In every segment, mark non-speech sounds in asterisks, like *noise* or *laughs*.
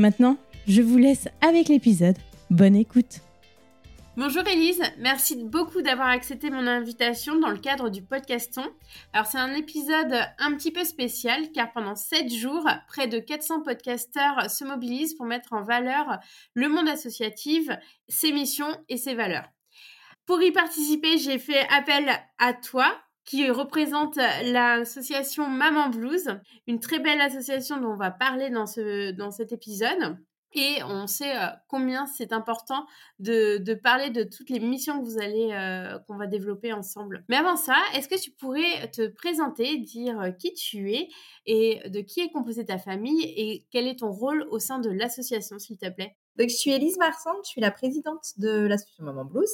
Maintenant, je vous laisse avec l'épisode. Bonne écoute. Bonjour Elise, merci beaucoup d'avoir accepté mon invitation dans le cadre du podcaston. Alors c'est un épisode un petit peu spécial car pendant 7 jours, près de 400 podcasteurs se mobilisent pour mettre en valeur le monde associatif, ses missions et ses valeurs. Pour y participer, j'ai fait appel à toi, qui représente l'association Maman Blues, une très belle association dont on va parler dans, ce, dans cet épisode. Et on sait euh, combien c'est important de, de, parler de toutes les missions que vous allez, euh, qu'on va développer ensemble. Mais avant ça, est-ce que tu pourrais te présenter, dire euh, qui tu es et de qui est composée ta famille et quel est ton rôle au sein de l'association, s'il te plaît? Donc, je suis Elise Marsan, je suis la présidente de l'association Maman Blues.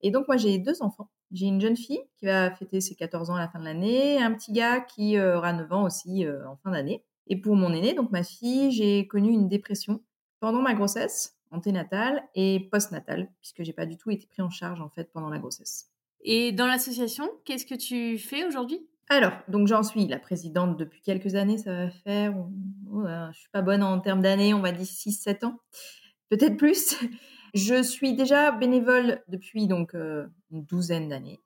Et donc, moi, j'ai deux enfants. J'ai une jeune fille qui va fêter ses 14 ans à la fin de l'année, un petit gars qui euh, aura 9 ans aussi euh, en fin d'année. Et pour mon aîné, donc ma fille, j'ai connu une dépression pendant ma grossesse, anténatale et postnatale, puisque j'ai pas du tout été pris en charge en fait pendant la grossesse. Et dans l'association, qu'est-ce que tu fais aujourd'hui? Alors, donc j'en suis la présidente depuis quelques années, ça va faire, oh, je suis pas bonne en termes d'années, on va dire 6-7 ans peut-être plus. Je suis déjà bénévole depuis donc euh, une douzaine d'années.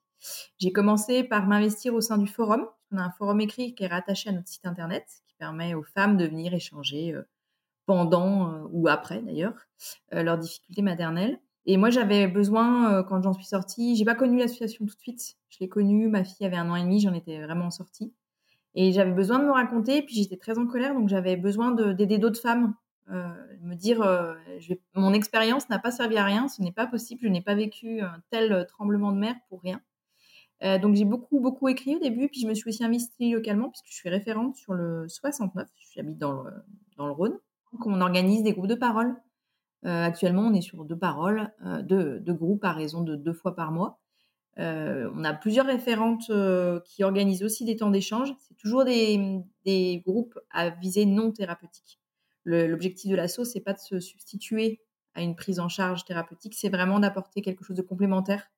J'ai commencé par m'investir au sein du forum. On a un forum écrit qui est rattaché à notre site internet, qui permet aux femmes de venir échanger euh, pendant euh, ou après d'ailleurs leurs difficultés maternelles. Et moi, j'avais besoin, quand j'en suis sortie, j'ai pas connu l'association tout de suite. Je l'ai connue, ma fille avait un an et demi, j'en étais vraiment sortie. Et j'avais besoin de me raconter, puis j'étais très en colère, donc j'avais besoin d'aider d'autres femmes me dire euh, mon expérience n'a pas servi à rien, ce n'est pas possible, je n'ai pas vécu un tel tremblement de mer pour rien. Euh, donc j'ai beaucoup beaucoup écrit au début, puis je me suis aussi investie localement puisque je suis référente sur le 69, j'habite dans le, dans le Rhône. Donc on organise des groupes de parole. actuellement on est sur deux paroles, deux, deux, groupes à raison de deux fois par mois. on a plusieurs référentes qui organisent aussi des temps d'échange. C'est toujours des, des groupes à visée non thérapeutique. L'objectif de l'assaut, c'est pas de se substituer à une prise en charge thérapeutique, c'est vraiment d'apporter quelque chose de complémentaire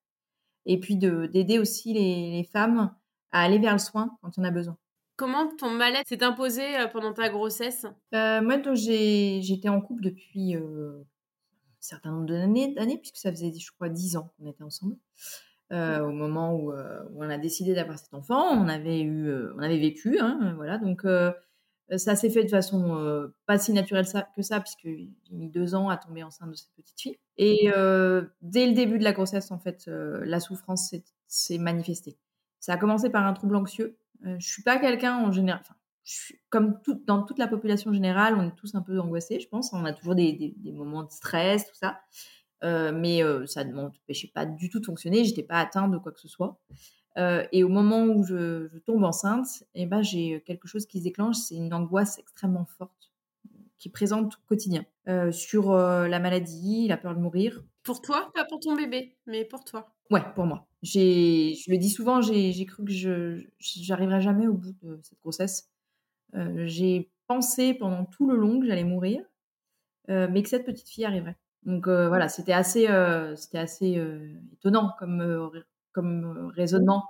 et puis d'aider aussi les, femmes à aller vers le soin quand on a besoin. Comment ton mal-être s'est imposé euh, pendant ta grossesse? Euh, Moi, j'étais en couple depuis euh, un certain nombre d'années, puisque ça faisait, je crois, dix ans qu'on était ensemble. au moment où, on a décidé d'avoir cet enfant. On avait eu, on avait vécu, hein, voilà. Donc ça s'est fait de façon pas si naturelle que ça, puisque j'ai mis deux ans à tomber enceinte de cette petite fille. Et dès le début de la grossesse, en fait, la souffrance s'est manifestée. Ça a commencé par un trouble anxieux. je suis pas quelqu'un en général, comme dans toute la population générale, on est tous un peu angoissés, je pense. On a toujours des, moments de stress, tout ça. Euh, mais euh, ça ne m'empêchait pas du tout de fonctionner. J'étais pas atteinte de quoi que ce soit. Euh, et au moment où je, tombe enceinte, eh ben, j'ai quelque chose qui se déclenche. C'est une angoisse extrêmement forte qui est présente au quotidien sur la maladie, la peur de mourir. Pour toi, pas pour ton bébé, mais pour toi. Ouais, pour moi. J'ai, je le dis souvent, j'ai cru que je j'arriverais jamais au bout de cette grossesse. Euh, j'ai pensé pendant tout le long que j'allais mourir, euh, mais que cette petite fille arriverait. Donc euh, voilà, c'était assez, c'était assez étonnant comme, comme raisonnement.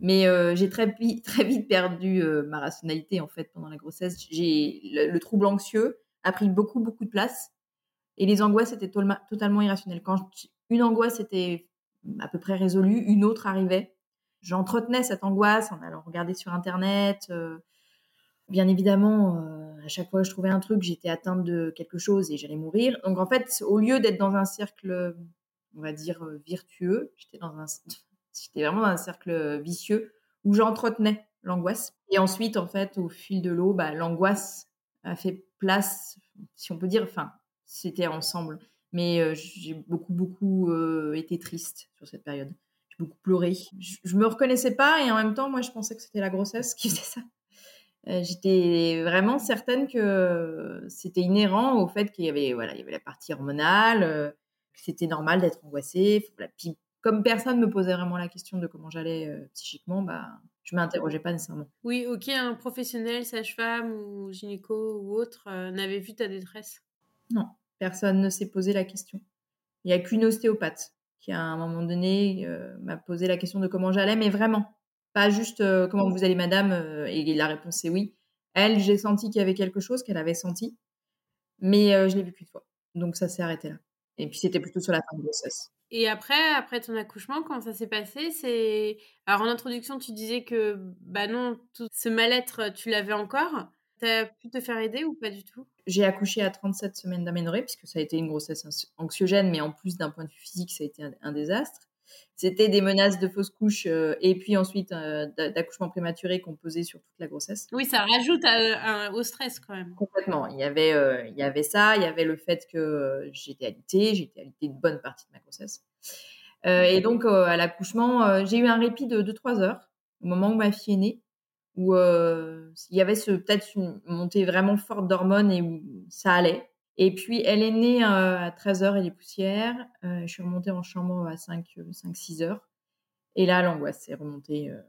Mais j'ai très, *laughs* très vite perdu ma rationalité en fait pendant la grossesse. J'ai le, trouble anxieux a pris beaucoup beaucoup de place et les angoisses étaient totalement irrationnelles. Quand une angoisse était à peu près résolue, une autre arrivait. J'entretenais cette angoisse en allant regarder sur internet, bien évidemment, euh, à chaque fois que je trouvais un truc, j'étais atteinte de quelque chose et j'allais mourir. Donc en fait, au lieu d'être dans un cercle, on va dire euh, virtueux, j'étais dans un, j'étais vraiment dans un cercle vicieux où j'entretenais l'angoisse. Et ensuite, en fait, au fil de l'eau, bah, l'angoisse a fait place, si on peut dire, enfin, c'était ensemble. Mais euh, j'ai beaucoup, beaucoup été triste sur cette période. J'ai beaucoup pleuré. Je, je me reconnaissais pas et en même temps, moi, je pensais que c'était la grossesse qui faisait ça. Euh, j'étais vraiment certaine que c'était inhérent au fait qu'il y avait voilà il y avait la partie hormonale euh, que c'était normal d'être angoissée puis comme personne me posait vraiment la question de comment j'allais euh, psychiquement bah je m'interrogeais pas nécessairement oui ok un professionnel sage-femme ou gynéco ou autre n'avait vu ta détresse? Non personne ne s'est posé la question il n'y a qu'une ostéopathe qui à un moment donné m'a posé la question de comment j'allais mais vraiment pas juste euh, comment vous allez, madame euh, Et la réponse est oui. Elle, j'ai senti qu'il y avait quelque chose qu'elle avait senti, mais euh, je l'ai vu qu'une fois. Donc ça s'est arrêté là. Et puis c'était plutôt sur la fin de grossesse. Et après, après ton accouchement, comment ça s'est passé? C'est alors en introduction, tu disais que bah non, ce mal-être, tu l'avais encore. T'as pu te faire aider ou pas du tout? J'ai accouché à 37 semaines d'aménorrhée, puisque ça a été une grossesse anxiogène, mais en plus d'un point de vue physique, ça a été un désastre. C'était des menaces de fausse couche euh, et puis ensuite euh, d'accouchement prématuré qu'on posait sur toute la grossesse. Oui, ça rajoute euh, au stress quand même. Complètement. Il y avait, il y avait ça, il y avait le fait que j'étais alitée, j'étais alitée une bonne partie de ma grossesse. et donc à l'accouchement, j'ai eu un répit de 2-3 heures au moment où ma fille est née, où il y avait peut-être une montée vraiment forte d'hormones et où ça allait. Et puis, elle est née euh, à 13h et les poussières. Euh, je suis remontée en chambre à 5-6 heures. Et là, l'angoisse s'est remontée euh,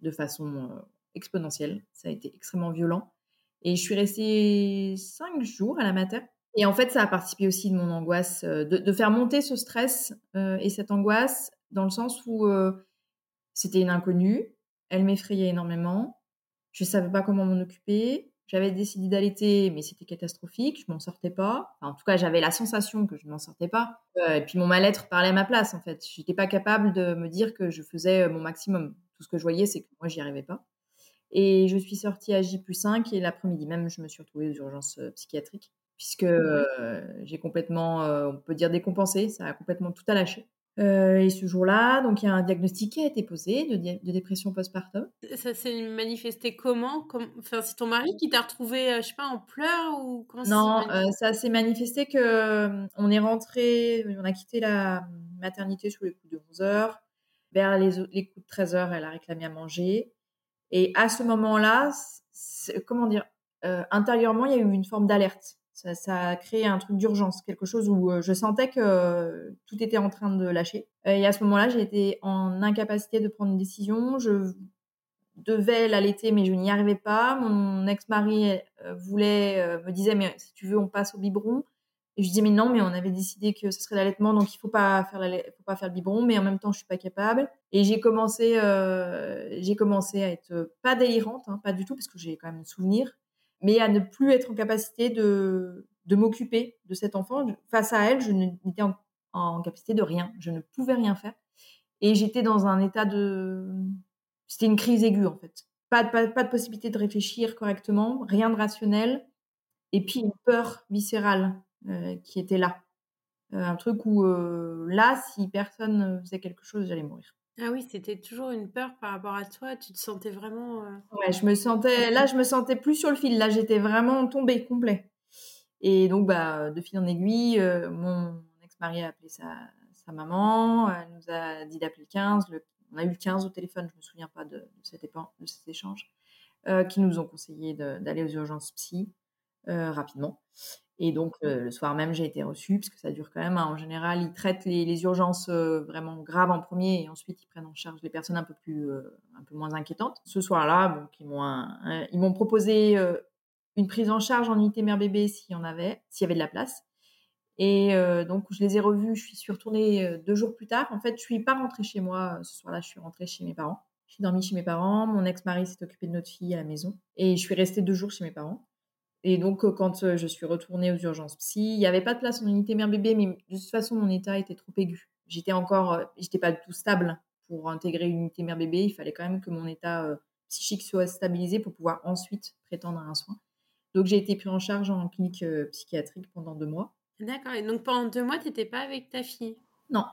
de façon exponentielle. Ça a été extrêmement violent. Et je suis restée 5 jours à la mater. Et en fait, ça a participé aussi de mon angoisse, de faire monter ce stress et cette angoisse dans le sens où c'était une inconnue. Elle m'effrayait énormément. Je ne savais pas comment m'en occuper. J'avais décidé d'allaiter, mais c'était catastrophique, je m'en sortais pas. en tout cas, j'avais la sensation que je m'en sortais pas. Euh, et puis mon mal-être parlait à ma place, en fait. Je n'étais pas capable de me dire que je faisais euh, mon maximum. Tout ce que je voyais, c'est que moi, j'y arrivais pas. Et je suis sortie à J 5 et l'après-midi même, je me suis retrouvée aux urgences euh, psychiatriques puisque j'ai complètement, on peut dire décompensé, ça a complètement tout à lâcher. Euh, et ce jour-là, donc il y a un diagnostic qui a été posé de, dépression postpartum. Ça s'est manifesté comment? Enfin, c'est ton mari qui t'a retrouvé, euh, je sais pas, en pleurs ou comment Non, euh, ça s'est manifesté que on est rentré, on a quitté la maternité sous les coups de 11 heures. Vers les, les coups de 13 heures, elle a réclamé à manger. Et à ce moment-là, comment dire, intérieurement, il y a eu une forme d'alerte. Ça, a créé un truc d'urgence, quelque chose où euh, je sentais que tout était en train de lâcher. Et à ce moment-là, j'ai été en incapacité de prendre une décision. Je devais l'allaiter, mais je n'y arrivais pas. Mon ex-mari euh, voulait, euh, me disait, mais si tu veux, on passe au biberon. Et je disais, mais non, mais on avait décidé que ce serait l'allaitement, donc il faut pas faire faut pas faire le biberon, mais en même temps, je suis pas capable. Et j'ai commencé, j'ai commencé à être pas délirante, hein, pas du tout, parce que j'ai quand même un souvenir, mais à ne plus être en capacité de, de m'occuper de cet enfant. Face à elle, je n'étais en, en, capacité de rien. Je ne pouvais rien faire. Et j'étais dans un état de... C'était une crise aiguë, en fait. Pas, pas, pas de possibilité de réfléchir correctement, rien de rationnel. Et puis une peur viscérale euh, qui était là. Euh, un truc où euh, là, si personne faisait quelque chose, j'allais mourir. Ah oui, c'était toujours une peur par rapport à toi. Tu te sentais vraiment. Ouais, je me sentais. Là, je me sentais plus sur le fil. Là, j'étais vraiment tombée complet. Et donc, bah, de fil en aiguille, mon ex-mari a appelé sa, maman. Elle nous a dit d'appeler le 15. Le... On a eu le 15 au téléphone. Je me souviens pas de, cet, de cet, échange. qui nous ont conseillé d'aller aux urgences psy rapidement. Et donc, le soir même, j'ai été reçue, parce que ça dure quand même. Hein. En général, ils traitent les, les urgences vraiment graves en premier, et ensuite, ils prennent en charge les personnes un peu, plus, un peu moins inquiétantes. Ce soir-là, donc, ils m'ont proposé une prise en charge en unité mère-bébé s'il y en avait, s'il y avait de la place. Et donc, je les ai revus. Je suis retournée deux jours plus tard. En fait, je suis pas rentrée chez moi ce soir-là. Je suis rentrée chez mes parents. Je suis dormie chez mes parents. Mon ex-mari s'est occupé de notre fille à la maison. Et je suis restée deux jours chez mes parents. Et donc, quand je suis retournée aux urgences psy, il n'y avait pas de place en unité mère-bébé, mais de toute façon, mon état était trop aigu. J'étais encore, j'étais pas du tout stable pour intégrer une unité mère-bébé. Il fallait quand même que mon état psychique soit stabilisé pour pouvoir ensuite prétendre à un soin. Donc, j'ai été prise en charge en clinique psychiatrique pendant deux mois. D'accord. Et donc, pendant deux mois, tu n'étais pas avec ta fille? Non.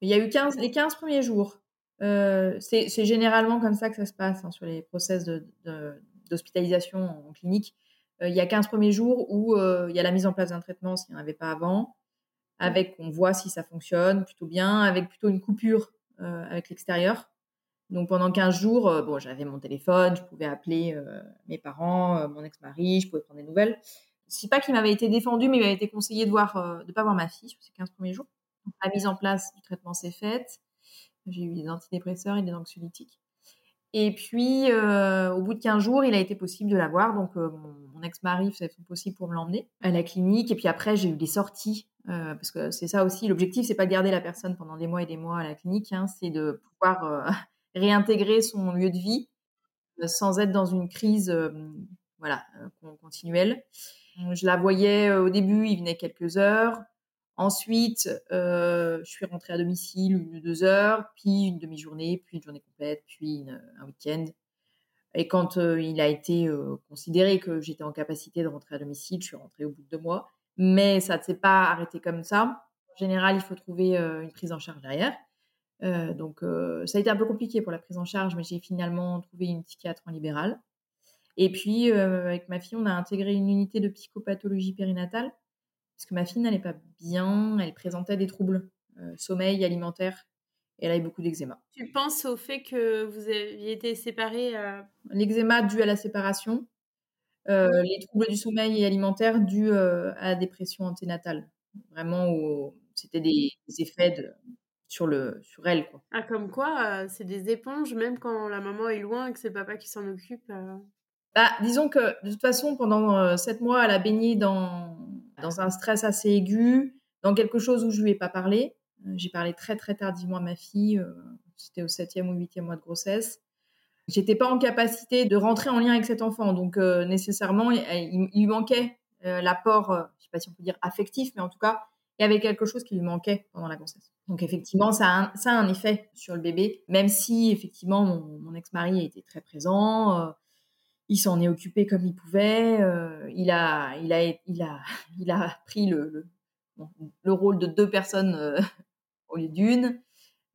Il y a eu 15, les 15 premiers jours. Euh, c'est généralement comme ça que ça se passe hein, sur les process d'hospitalisation de, en clinique. Euh, il y a 15 premiers jours où euh, il y a la mise en place d'un traitement s'il n'y en avait pas avant, avec on voit si ça fonctionne plutôt bien, avec plutôt une coupure euh, avec l'extérieur. Donc pendant 15 jours, bon, j'avais mon téléphone, je pouvais appeler mes parents, mon ex-mari, je pouvais prendre des nouvelles. C'est pas qu'il m'avait été défendu, mais il m'avait été conseillé de voir, de pas voir ma fille sur ces 15 premiers jours. La mise en place du traitement s'est faite. J'ai eu des antidépresseurs et des anxiolytiques. Et puis, euh, au bout de 15 jours, il a été possible de la voir. Donc, euh, mon, mon ex-mari faisait son possible pour me l'emmener à la clinique. Et puis après, j'ai eu des sorties. Euh, parce que c'est ça aussi, l'objectif, c'est pas de garder la personne pendant des mois et des mois à la clinique. Hein, c'est de pouvoir euh, *laughs* réintégrer son lieu de vie euh, sans être dans une crise voilà, continuelle. Je la voyais au début, il venait quelques heures. Ensuite, euh, je suis rentrée à domicile une ou deux heures, puis une demi-journée, puis une journée complète, puis un week-end. Et quand euh, il a été euh, considéré que j'étais en capacité de rentrer à domicile, je suis rentrée au bout de deux mois. Mais ça ne s'est pas arrêté comme ça. En général, il faut trouver une prise en charge derrière. Donc, ça a été un peu compliqué pour la prise en charge, mais j'ai finalement trouvé une psychiatre en libéral. Et puis, avec ma fille, on a intégré une unité de psychopathologie périnatale parce que ma fille n'allait pas bien, elle présentait des troubles, euh, sommeil, alimentaire, et elle avait beaucoup d'eczéma. Tu penses au fait que vous aviez été séparés euh... L'eczéma dû à la séparation, euh, les troubles du sommeil et alimentaire dus euh, à la dépression anténatale. Vraiment, c'était des, des, effets de, sur, le, sur elle. Quoi. Ah, comme quoi, euh, c'est des éponges, même quand la maman est loin et que c'est le papa qui s'en occupe. Bah, disons que de toute façon, pendant sept mois, elle a baigné dans dans un stress assez aigu, dans quelque chose où je lui ai pas parlé. Euh, j'ai parlé très très tardivement à ma fille, euh, c'était au septième ou huitième mois de grossesse. J'étais pas en capacité de rentrer en lien avec cet enfant, donc euh, nécessairement il, lui manquait l'apport, je sais pas si on peut dire affectif, mais en tout cas il y avait quelque chose qui lui manquait pendant la grossesse. Donc effectivement, ça a un, ça effet sur le bébé, même si effectivement mon, ex-mari été très présent il s'en est occupé comme il pouvait. Euh, il, a, il, a, il, a, *laughs* il a pris le, le, le rôle de deux personnes euh, *laughs* au lieu d'une.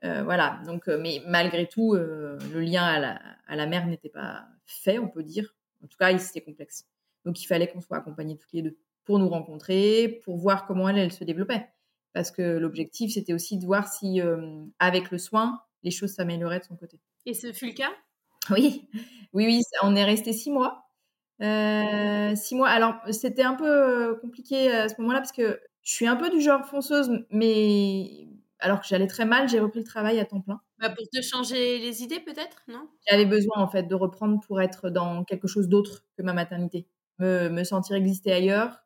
Euh, voilà. Donc, mais malgré tout, le lien à la, à la mère n'était pas fait, on peut dire. En tout cas, c'était complexe. Donc, il fallait qu'on soit accompagnés toutes les deux pour nous rencontrer, pour voir comment elle se développait. Parce que l'objectif, c'était aussi de voir si, avec le soin, les choses s'amélioraient de son côté. Et ce fut le cas? Oui, oui, oui, on est resté six mois. Euh, six mois. Alors, c'était un peu euh, compliqué à ce moment-là parce que je suis un peu du genre fonceuse, mais alors que j'allais très mal, j'ai repris le travail à temps plein. Bah pour te changer les idées, peut-être, non? J'avais besoin, en fait, de reprendre pour être dans quelque chose d'autre que ma maternité. Me, me sentir exister ailleurs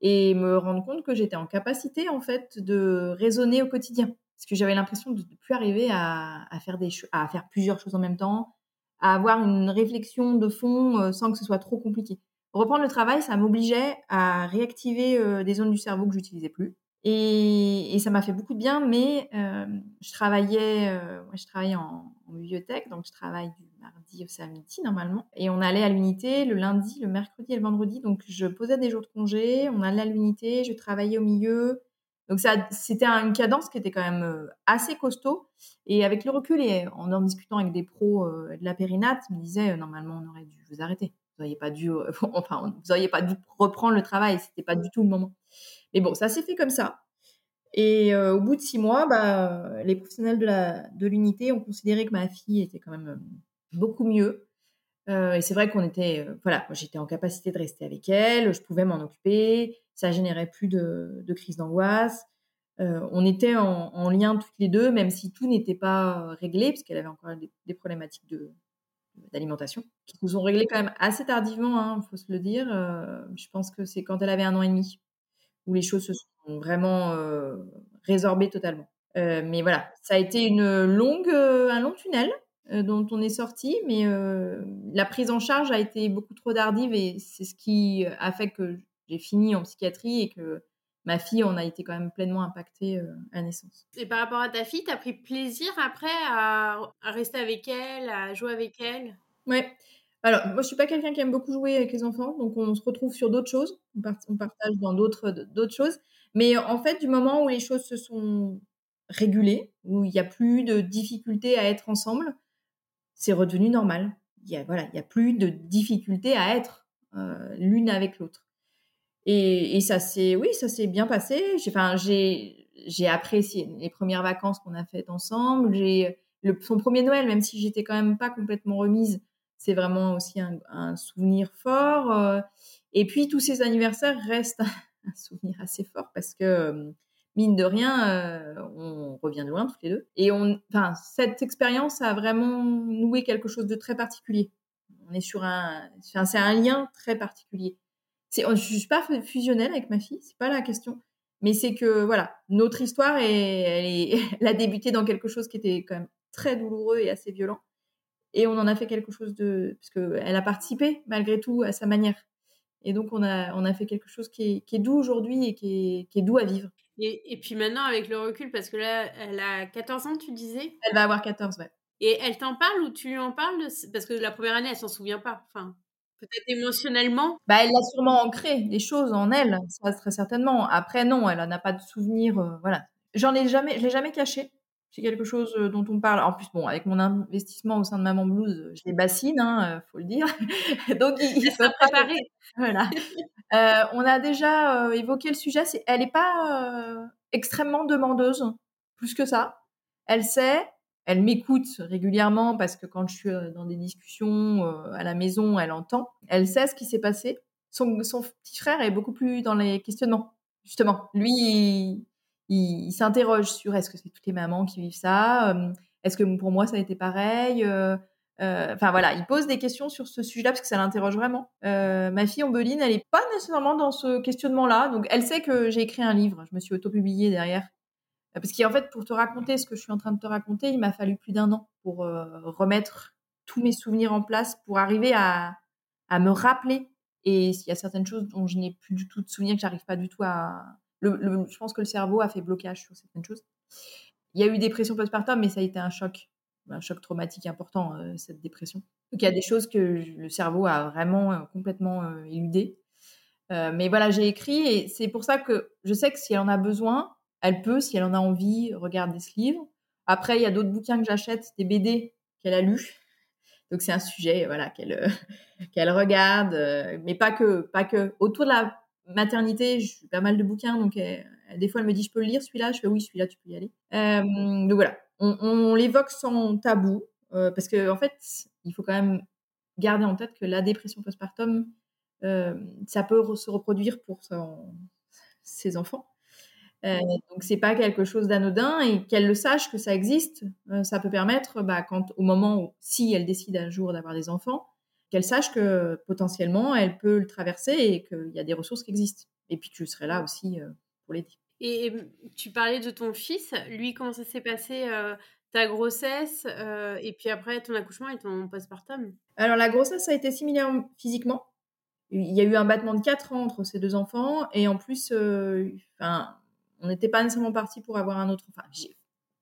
et me rendre compte que j'étais en capacité, en fait, de raisonner au quotidien. Parce que j'avais l'impression de ne plus arriver à, à, faire des à faire plusieurs choses en même temps, à avoir une réflexion de fond euh, sans que ce soit trop compliqué. Reprendre le travail, ça m'obligeait à réactiver euh, des zones du cerveau que j'utilisais plus. Et, ça m'a fait beaucoup de bien, mais je travaillais, je travaillais en, bibliothèque, donc je travaille du mardi au samedi normalement. Et on allait à l'unité le lundi, le mercredi et le vendredi. Donc je posais des jours de congé, on allait à l'unité, je travaillais au milieu. Donc ça, c'était une cadence qui était quand même assez costaud. Et avec le recul et en en discutant avec des pros de la périnate, ils me disaient normalement on aurait dû vous arrêter. Vous n'auriez pas dû, *laughs* enfin, vous pas dû reprendre le travail. C'était pas du tout le moment. Mais bon, ça s'est fait comme ça. Et euh, au bout de six mois, bah, les professionnels de, l'unité ont considéré que ma fille était quand même euh, beaucoup mieux. Euh, et c'est vrai qu'on était, voilà, j'étais en capacité de rester avec elle, je pouvais m'en occuper, ça générait plus de, de crise d'angoisse. on était en, lien toutes les deux, même si tout n'était pas réglé, parce qu'elle avait encore des, problématiques de, d'alimentation, qui nous ont réglées quand même assez tardivement, il hein, faut se le dire. je pense que c'est quand elle avait un an et demi où les choses se sont vraiment euh, résorbées totalement. Euh, mais voilà, ça a été une longue, euh, un long tunnel dont on est sorti, mais la prise en charge a été beaucoup trop tardive et c'est ce qui a fait que j'ai fini en psychiatrie et que ma fille en a été quand même pleinement impactée à la naissance. Et par rapport à ta fille, tu as pris plaisir après à, à, rester avec elle, à jouer avec elle? Ouais, alors, moi, je suis pas quelqu'un qui aime beaucoup jouer avec les enfants, donc on se retrouve sur d'autres choses. On, partage dans d'autres d'autres choses. Mais en fait, du moment où les choses se sont régulées, où il n'y a plus de difficultés à être ensemble, c'est redevenu normal. Il y a voilà, il y a plus de difficultés à être euh, l'une avec l'autre. Et, ça s'est, oui, ça s'est bien passé. J'ai, enfin, j'ai, apprécié les premières vacances qu'on a faites ensemble. J'ai son premier Noël, même si j'étais quand même pas complètement remise c'est vraiment aussi un, souvenir fort. Euh. et puis tous ces anniversaires restent *laughs* un souvenir assez fort parce que mine de rien, euh, on revient de loin toutes les deux. Et enfin, cette expérience a vraiment noué quelque chose de très particulier. On est sur un, c'est un lien très particulier. C'est, je suis pas fusionnelle avec ma fille, c'est pas la question. Mais c'est que voilà, notre histoire, est, elle, est, *laughs* elle a débuté dans quelque chose qui était quand même très douloureux et assez violent. Et on en a fait quelque chose de parce qu'elle a participé malgré tout à sa manière. Et donc on a on a fait quelque chose qui est, doux aujourd'hui et qui est, qui est, doux à vivre. Et, et, puis maintenant avec le recul parce que là elle a 14 ans tu disais? Elle va avoir 14 ouais. Et elle t'en parle ou tu lui en parles parce que la première année elle s'en souvient pas enfin peut-être émotionnellement? Bah elle a sûrement ancré des choses en elle ça très certainement après non elle n'a pas de souvenir euh, voilà j'en ai jamais je l'ai jamais caché c'est quelque chose dont on parle. En plus, bon, avec mon investissement au sein de Maman Blues, je les bassine, hein, faut le dire. *laughs* Donc, il, il faut préparer. Voilà. Euh, on a déjà évoqué le sujet. C'est, elle n'est pas extrêmement demandeuse, plus que ça. Elle sait, elle m'écoute régulièrement parce que quand je suis dans des discussions à la maison, elle entend. Elle sait ce qui s'est passé. Son, petit frère est beaucoup plus dans les questionnements, justement. Lui, il, s'interroge sur est-ce que c'est toutes les mamans qui vivent ça Est-ce que pour moi ça a été pareil Enfin voilà, il pose des questions sur ce sujet-là parce que ça l'interroge vraiment. ma fille Ombeline, elle n'est pas nécessairement dans ce questionnement-là, donc elle sait que j'ai écrit un livre. Je me suis auto-publiée derrière. Parce qu'en fait, pour te raconter ce que je suis en train de te raconter, il m'a fallu plus d'un an pour remettre tous mes souvenirs en place, pour arriver à, me rappeler. Et il y a certaines choses dont je n'ai plus du tout de souvenirs, que j'arrive pas du tout à, je pense que le cerveau a fait blocage sur certaines choses. Il y a eu dépression postpartum, mais ça a été un choc, un choc traumatique important, euh, cette dépression. Donc il y a des choses que le cerveau a vraiment euh, complètement euh, éludées. mais voilà, j'ai écrit et c'est pour ça que je sais que si elle en a besoin, elle peut, si elle en a envie, regarder ce livre. Après, il y a d'autres bouquins que j'achète, des BD qu'elle a lus. Donc c'est un sujet voilà qu'elle qu'elle regarde, mais pas que pas que autour de la maternité, j'ai pas mal de bouquins, donc des fois elle me dit je peux le lire celui-là, je fais oui celui-là tu peux y aller. Euh, donc voilà, on, l'évoque sans tabou euh, parce que en fait il faut quand même garder en tête que la dépression postpartum euh, ça peut se reproduire pour ses enfants. Euh, donc c'est pas quelque chose d'anodin et qu'elle le sache que ça existe, ça peut permettre, bah, quand au moment où si elle décide un jour d'avoir des enfants, qu'elle sache que potentiellement elle peut le traverser et qu'il y a des ressources qui existent. Et puis tu serais là aussi euh, pour l'aider. Et tu parlais de ton fils, lui, comment ça s'est passé euh, ta grossesse euh, et puis après ton accouchement et ton postpartum? Alors la grossesse a été similaire physiquement. Il y a eu un battement de 4 ans entre ces deux enfants et en plus, enfin, On n'était pas nécessairement parti pour avoir un autre. Enfin,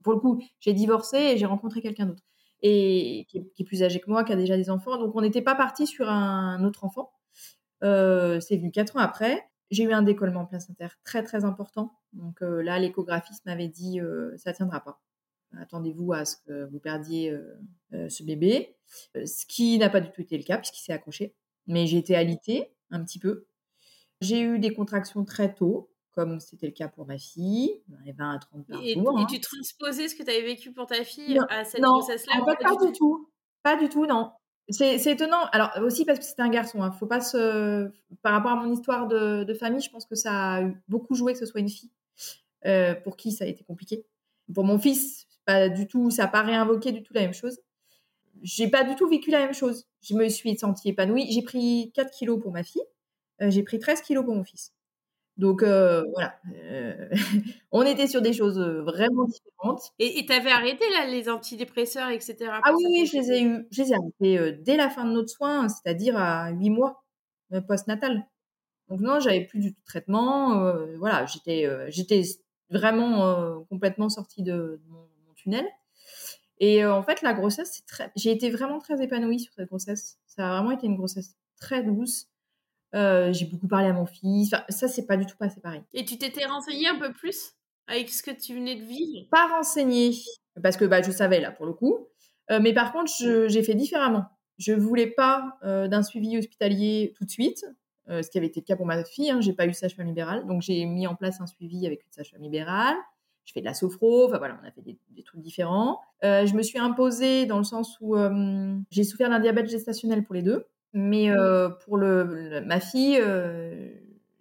pour le coup, j'ai divorcé et j'ai rencontré quelqu'un d'autre et qui est, plus âgé que moi, qui a déjà des enfants. Donc, on n'était pas parti sur un autre enfant. Euh, c'est venu quatre ans après. J'ai eu un décollement placentaire très très important. Donc euh, là, l'échographiste m'avait dit euh, ça tiendra pas. Attendez-vous à ce que vous perdiez euh, ce bébé, ce qui n'a pas du tout été le cas puisqu'il s'est accroché. Mais j'ai été alitée un petit peu. J'ai eu des contractions très tôt, comme c'était le cas pour ma fille, dans les 20 à 30 par et, jour. Et hein. tu transposais ce que tu avais vécu pour ta fille à cette grossesse-là en fait, pas, du tout? Pas du tout, non. C'est étonnant. Alors aussi parce que c'était un garçon. Hein. Faut pas se. Par rapport à mon histoire de, de, famille, je pense que ça a beaucoup joué que ce soit une fille. Euh, pour qui ça a été compliqué. Pour mon fils, pas du tout. Ça n'a pas réinvoqué du tout la même chose. J'ai pas du tout vécu la même chose. Je me suis sentie épanouie. J'ai pris 4 kilos pour ma fille. Euh, j'ai pris 13 kilos pour mon fils. Donc euh, voilà, euh, *laughs* on était sur des choses euh, vraiment différentes. Et tu avais arrêté là, les antidépresseurs, etc. Ah oui, oui, je les ai eu, je les ai arrêtés dès la fin de notre soin, c'est-à-dire à 8 mois post-natal. Donc non, j'avais plus du tout de traitement. voilà, j'étais, j'étais vraiment complètement sortie de, mon, mon, tunnel. Et en fait, la grossesse, c'est très, j'ai été vraiment très épanouie sur cette grossesse. Ça a vraiment été une grossesse très douce. Euh, j'ai beaucoup parlé à mon fils. Enfin, ça, c'est pas du tout passé pareil. Et tu t'étais renseignée un peu plus avec ce que tu venais de vivre? Pas renseignée, parce que bah, je savais là pour le coup. Euh, mais par contre, j'ai fait différemment. Je voulais pas euh, d'un suivi hospitalier tout de suite, ce qui avait été le cas pour ma fille. Hein, j'ai pas eu sage-femme libérale, donc j'ai mis en place un suivi avec une sage-femme libérale. Je fais de la sophro, enfin voilà, on a fait des, des trucs différents. Je me suis imposée dans le sens où j'ai souffert d'un diabète gestationnel pour les deux. Mais euh, pour le, ma fille, euh,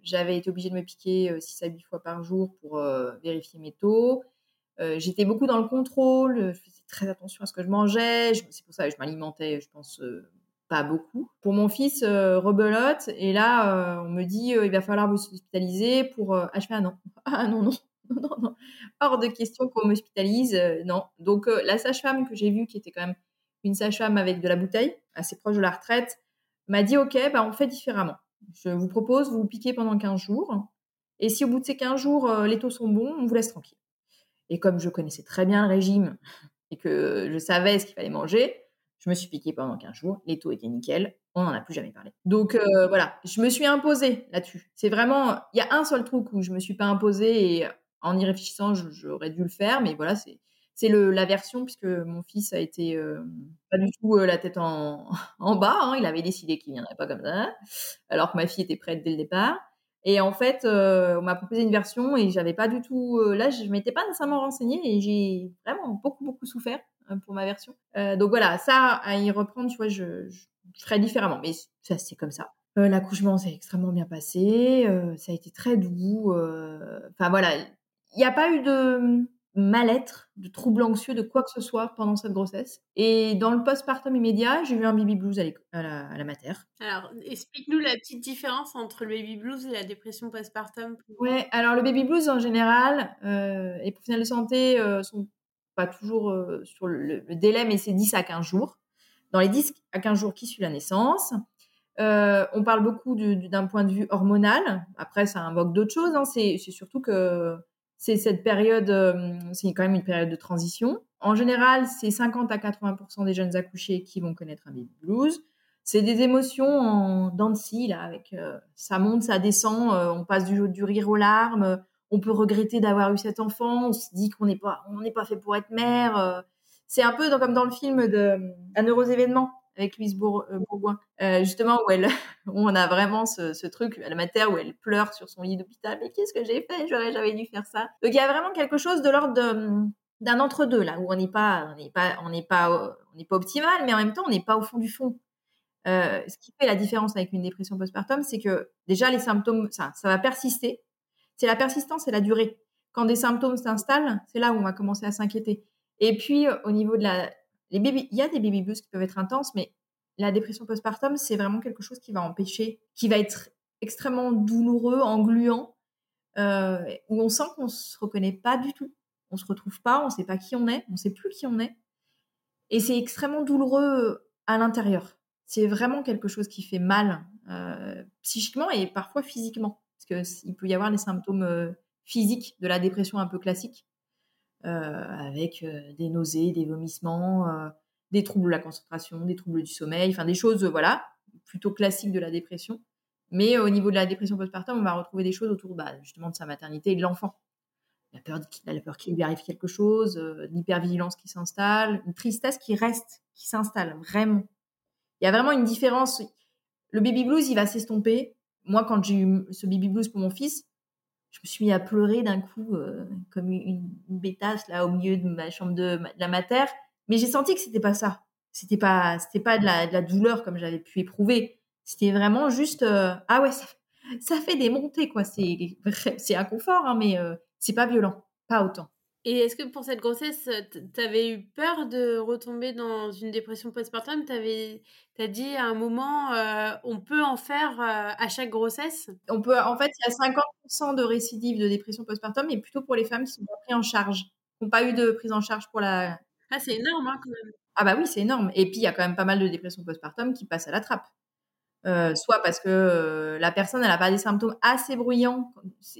j'avais été obligée de me piquer 6 à 8 fois par jour pour euh, vérifier mes taux. J'étais beaucoup dans le contrôle, je faisais très attention à ce que je mangeais. C'est pour ça que je m'alimentais, je pense, pas beaucoup. Pour mon fils, rebelote. Et là, on me dit, il va falloir vous hospitaliser pour... Ah, je fais, ah non, ah non, non. Non, *laughs* non, non. Hors de question qu'on m'hospitalise, non. Donc, la sage-femme que j'ai vue, qui était quand même une sage-femme avec de la bouteille, assez proche de la retraite, m'a dit OK, bah, on fait différemment. Je vous propose, vous vous piquez pendant 15 jours. Et si au bout de ces 15 jours, euh, les taux sont bons, on vous laisse tranquille. Et comme je connaissais très bien le régime *laughs* et que je savais ce qu'il fallait manger, je me suis piquée pendant 15 jours. Les taux étaient nickel. On n'en a plus jamais parlé. Donc euh, voilà, je me suis imposée là-dessus. C'est vraiment, il y a un seul truc où je me suis pas imposée et en y réfléchissant, j'aurais dû le faire, mais voilà, c'est c'est la version puisque mon fils a été euh, pas du tout euh, la tête en, *laughs* en bas. Hein, il avait décidé qu'il viendrait pas comme ça, alors que ma fille était prête dès le départ. Et en fait, euh, on m'a proposé une version et j'avais pas du tout. là, je m'étais pas nécessairement renseignée et j'ai vraiment beaucoup beaucoup souffert pour ma version. donc voilà, ça à y reprendre, tu vois, je, je, ferais différemment. Mais ça, c'est comme ça. L'accouchement s'est extrêmement bien passé. ça a été très doux. Enfin voilà, il n'y a pas eu de mal-être, de troubles anxieux, de quoi que ce soit pendant cette grossesse. Et dans le postpartum immédiat, j'ai eu un baby blues à, à la, à la mater. Alors, explique-nous la petite différence entre le baby blues et la dépression postpartum. Ouais, alors le baby blues en général, euh, les professionnels de santé euh, sont pas toujours euh, sur le, le, délai, mais c'est 10 à 15 jours. Dans les 10 à 15 jours qui suivent la naissance, euh, on parle beaucoup d'un point de vue hormonal. Après, ça invoque d'autres choses. Hein. C'est surtout que c'est cette période, euh, c'est quand même une période de transition. En général, c'est 50 à 80% des jeunes accouchés qui vont connaître un baby blues. C'est des émotions en dents de scie, là, avec euh, ça monte, ça descend, euh, on passe du, rire aux larmes, on peut regretter d'avoir eu cet enfant, on se dit qu'on n'est pas, on n'est pas fait pour être mère. c'est un peu comme dans le film de Un heureux événement avec Louise euh, Bourgoin, euh, justement où elle, *laughs* où on a vraiment ce, truc à la mater où elle pleure sur son lit d'hôpital. Mais qu'est-ce que j'ai fait? J'aurais jamais dû faire ça. Donc il y a vraiment quelque chose de l'ordre d'un entre-deux là où on n'est pas, on n'est pas, pas optimal, mais en même temps on n'est pas au fond du fond. Euh, ce qui fait la différence avec une dépression postpartum, c'est que déjà les symptômes, ça, ça va persister. C'est la persistance et la durée. Quand des symptômes s'installent, c'est là où on va commencer à s'inquiéter. Et puis au niveau de la, les il y a des baby blues qui peuvent être intenses, mais la dépression postpartum, c'est vraiment quelque chose qui va empêcher, qui va être extrêmement douloureux, engluant, euh, où on sent qu'on se reconnaît pas du tout, on se retrouve pas, on sait pas qui on est, on sait plus qui on est, et c'est extrêmement douloureux à l'intérieur. C'est vraiment quelque chose qui fait mal euh, psychiquement et parfois physiquement, parce que il peut y avoir des symptômes euh, physiques de la dépression un peu classique, avec des nausées, des vomissements, des troubles de la concentration, des troubles du sommeil, enfin des choses, voilà, plutôt classiques de la dépression. Mais au niveau de la dépression postpartum, on va retrouver des choses autour bah, justement de sa maternité et de l'enfant. La peur, la peur qu'il lui arrive quelque chose, l'hypervigilance qui s'installe, une tristesse qui reste, qui s'installe vraiment. Il y a vraiment une différence. Le baby blues, il va s'estomper. Moi, quand j'ai eu ce baby blues pour mon fils, je me suis mis à pleurer d'un coup, euh, comme une, bétasse là au milieu de ma chambre de, la mater. Mais j'ai senti que c'était pas ça. C'était pas, c'était pas de la, douleur comme j'avais pu éprouver. C'était vraiment juste, euh, ah ouais, ça, fait des montées quoi. C'est, c'est inconfort, hein, mais euh, c'est pas violent, pas autant. Et est-ce que pour cette grossesse, tu avais eu peur de retomber dans une dépression postpartum? Tu as dit à un moment, euh, on peut en faire euh, à chaque grossesse? On peut, en fait, il y a 50% de récidives de dépression postpartum, mais plutôt pour les femmes qui sont pas prises en charge, qui n'ont pas eu de prise en charge pour la. Ah, c'est énorme hein, quand même. Ah bah oui, c'est énorme. Et puis il y a quand même pas mal de dépression postpartum qui passent à la trappe. Euh, soit parce que la personne elle n'a pas des symptômes assez bruyants,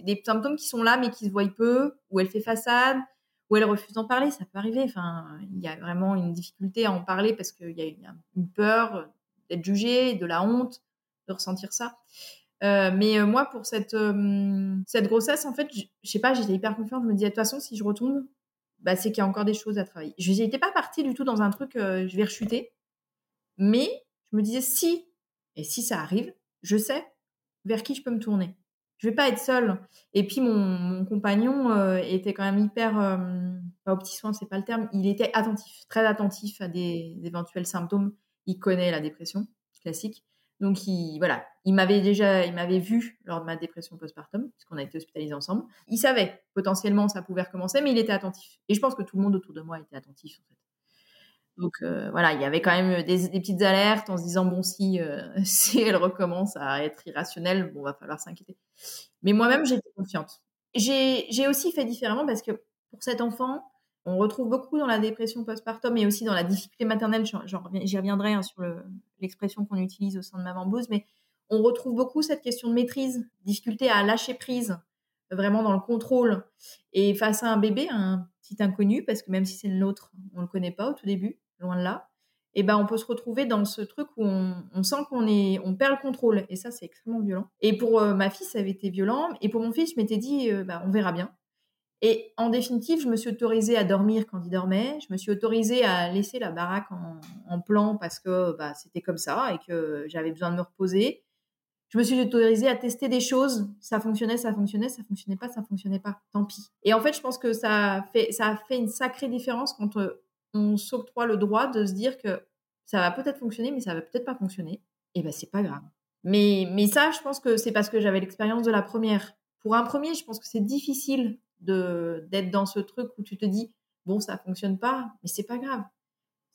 des symptômes qui sont là mais qui se voient peu, ou elle fait façade, ou elle refuse d'en parler, ça peut arriver. Enfin, il y a vraiment une difficulté à en parler parce qu'il y a une peur d'être jugée, de la honte, de ressentir ça. Euh, mais euh, moi, pour cette, euh, cette grossesse, en fait, je sais pas, j'étais hyper confiante. Je me disais, de toute façon, si je retombe, bah, c'est qu'il y a encore des choses à travailler. Je n'étais pas partie du tout dans un truc, je vais rechuter. Mais je me disais, si, et si ça arrive, je sais vers qui je peux me tourner je vais pas être seule. Et puis mon, compagnon euh, était quand même hyper, euh, pas au petit soin, c'est pas le terme, il était attentif, très attentif à des, éventuels symptômes. Il connaît la dépression classique, donc il voilà, il m'avait déjà, il m'avait vu lors de ma dépression postpartum, puisqu'on a été hospitalisés ensemble. Il savait potentiellement ça pouvait recommencer, mais il était attentif. Et je pense que tout le monde autour de moi était attentif. Donc euh, voilà, il y avait quand même des, petites alertes en se disant bon si euh, *laughs* si elle recommence à être irrationnelle, bon va falloir s'inquiéter. Mais moi-même j'étais confiante. J'ai aussi fait différemment parce que pour cet enfant, on retrouve beaucoup dans la dépression postpartum et aussi dans la difficulté maternelle. J'y reviendrai hein, sur l'expression qu'on utilise au sein de Maman Blues, mais on retrouve beaucoup cette question de maîtrise, difficulté à lâcher prise, vraiment dans le contrôle. Et face à un bébé, un petit inconnu, parce que même si c'est le nôtre, on le connaît pas au tout début loin de là, et ben on peut se retrouver dans ce truc où on, sent qu'on est, on perd le contrôle, et ça c'est extrêmement violent. Et pour euh, ma fille, ça avait été violent, et pour mon fils, je m'étais dit, euh, bah, on verra bien. Et en définitive, je me suis autorisée à dormir quand il dormait. Je me suis autorisée à laisser la baraque en, plan parce que bah, c'était comme ça et que j'avais besoin de me reposer. Je me suis autorisée à tester des choses. Ça fonctionnait, ça fonctionnait, ça fonctionnait pas, ça fonctionnait pas. Tant pis. Et en fait, je pense que ça a fait, ça a fait une sacrée différence quand euh, on s'octroie le droit de se dire que ça va peut-être fonctionner, mais ça va peut-être pas fonctionner. Et ben c'est pas grave. Mais, mais ça, je pense que c'est parce que j'avais l'expérience de la première. Pour un premier, je pense que c'est difficile de d'être dans ce truc où tu te dis bon, ça fonctionne pas, mais c'est pas grave.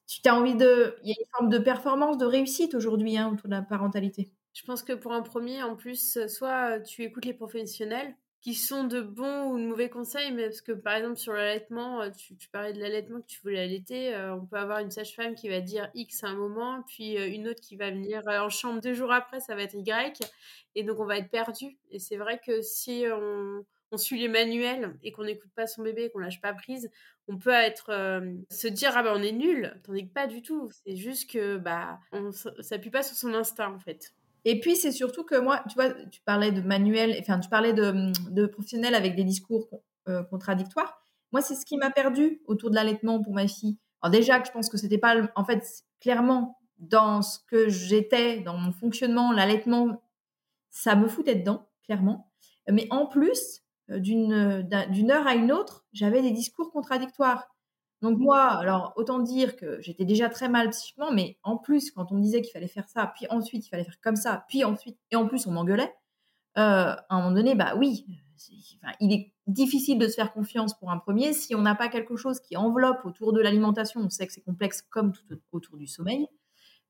Tu as envie de, il y a une forme de performance, de réussite aujourd'hui hein, autour de la parentalité. Je pense que pour un premier, en plus, soit tu écoutes les professionnels, qui sont de bons ou de mauvais conseils, mais parce que par exemple sur l'allaitement, euh, tu, parlais de l'allaitement que tu voulais allaiter, euh, on peut avoir une sage-femme qui va dire X à un moment, puis euh, une autre qui va venir en chambre deux jours après, ça va être Y, et donc on va être perdu. Et c'est vrai que si on, suit les manuels et qu'on n'écoute pas son bébé, qu'on lâche pas prise, on peut être se dire ah ben on est nul, tandis que pas du tout. C'est juste que bah on s'appuie pas sur son instinct en fait. Et puis, c'est surtout que moi, tu vois, tu parlais de manuel, enfin, tu parlais de, de professionnels avec des discours euh, contradictoires. Moi, c'est ce qui m'a perdu autour de l'allaitement pour ma fille. Alors, déjà, je pense que c'était pas, en fait, clairement, dans ce que j'étais, dans mon fonctionnement, l'allaitement, ça me foutait dedans, clairement. Mais en plus, euh, d'une heure à une autre, j'avais des discours contradictoires. Donc moi, alors autant dire que j'étais déjà très mal psychiquement, mais en plus, quand on me disait qu'il fallait faire ça, puis ensuite il fallait faire comme ça, puis ensuite, et en plus on m'engueulait, euh, à un moment donné, bah oui, il est difficile de se faire confiance pour un premier si on n'a pas quelque chose qui enveloppe autour de l'alimentation. On sait que c'est complexe comme tout autour du sommeil.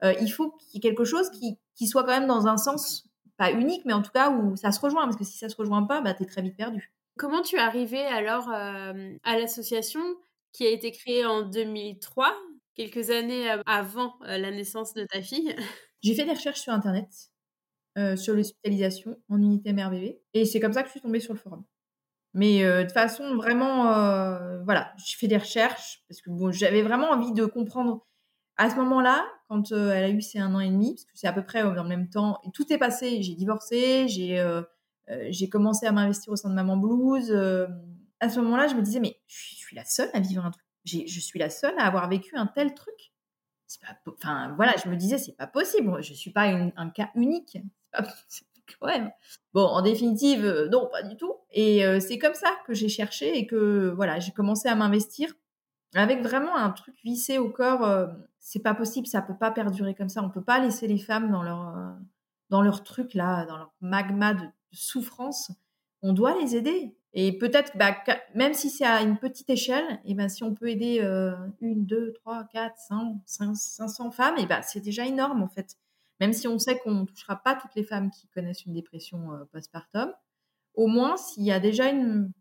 Euh, il faut qu'il y ait quelque chose qui, qui, soit quand même dans un sens, pas unique, mais en tout cas où ça se rejoint, parce que si ça se rejoint pas, bah, tu es très vite perdu. Comment tu es arrivé alors euh, à l'association? Qui a été créé en 2003, quelques années avant euh, la naissance de ta fille. *laughs* J'ai fait des recherches sur Internet euh, sur l'hospitalisation en unité mère-bébé. Et c'est comme ça que je suis tombée sur le forum. Mais de façon vraiment, voilà, j'ai fait des recherches parce que bon, j'avais vraiment envie de comprendre à ce moment-là, quand elle a eu ses un an et demi, parce que c'est à peu près dans le même temps, et tout est passé. J'ai divorcé, j'ai j'ai commencé à m'investir au sein de Maman Blues. à ce moment-là, je me disais, mais je suis, la seule à vivre un truc. Je suis la seule à avoir vécu un tel truc. Enfin, voilà, je me disais, c'est pas possible. Je suis pas un cas unique. *laughs* Pas, ouais. Bon, en définitive, euh, non, pas du tout. Et euh, c'est comme ça que j'ai cherché et que voilà, j'ai commencé à m'investir avec vraiment un truc vissé au corps. Euh, c'est pas possible, ça peut pas perdurer comme ça. On peut pas laisser les femmes dans leur dans leur truc là, dans leur magma de, souffrance. On doit les aider. Et peut-être, bah, même si c'est à une petite échelle, et ben si on peut aider une, deux, trois, quatre, cinq, cinq, cents femmes, et ben c'est déjà énorme en fait. Même si on sait qu'on ne touchera pas toutes les femmes qui connaissent une dépression euh, postpartum, au moins s'il y a déjà une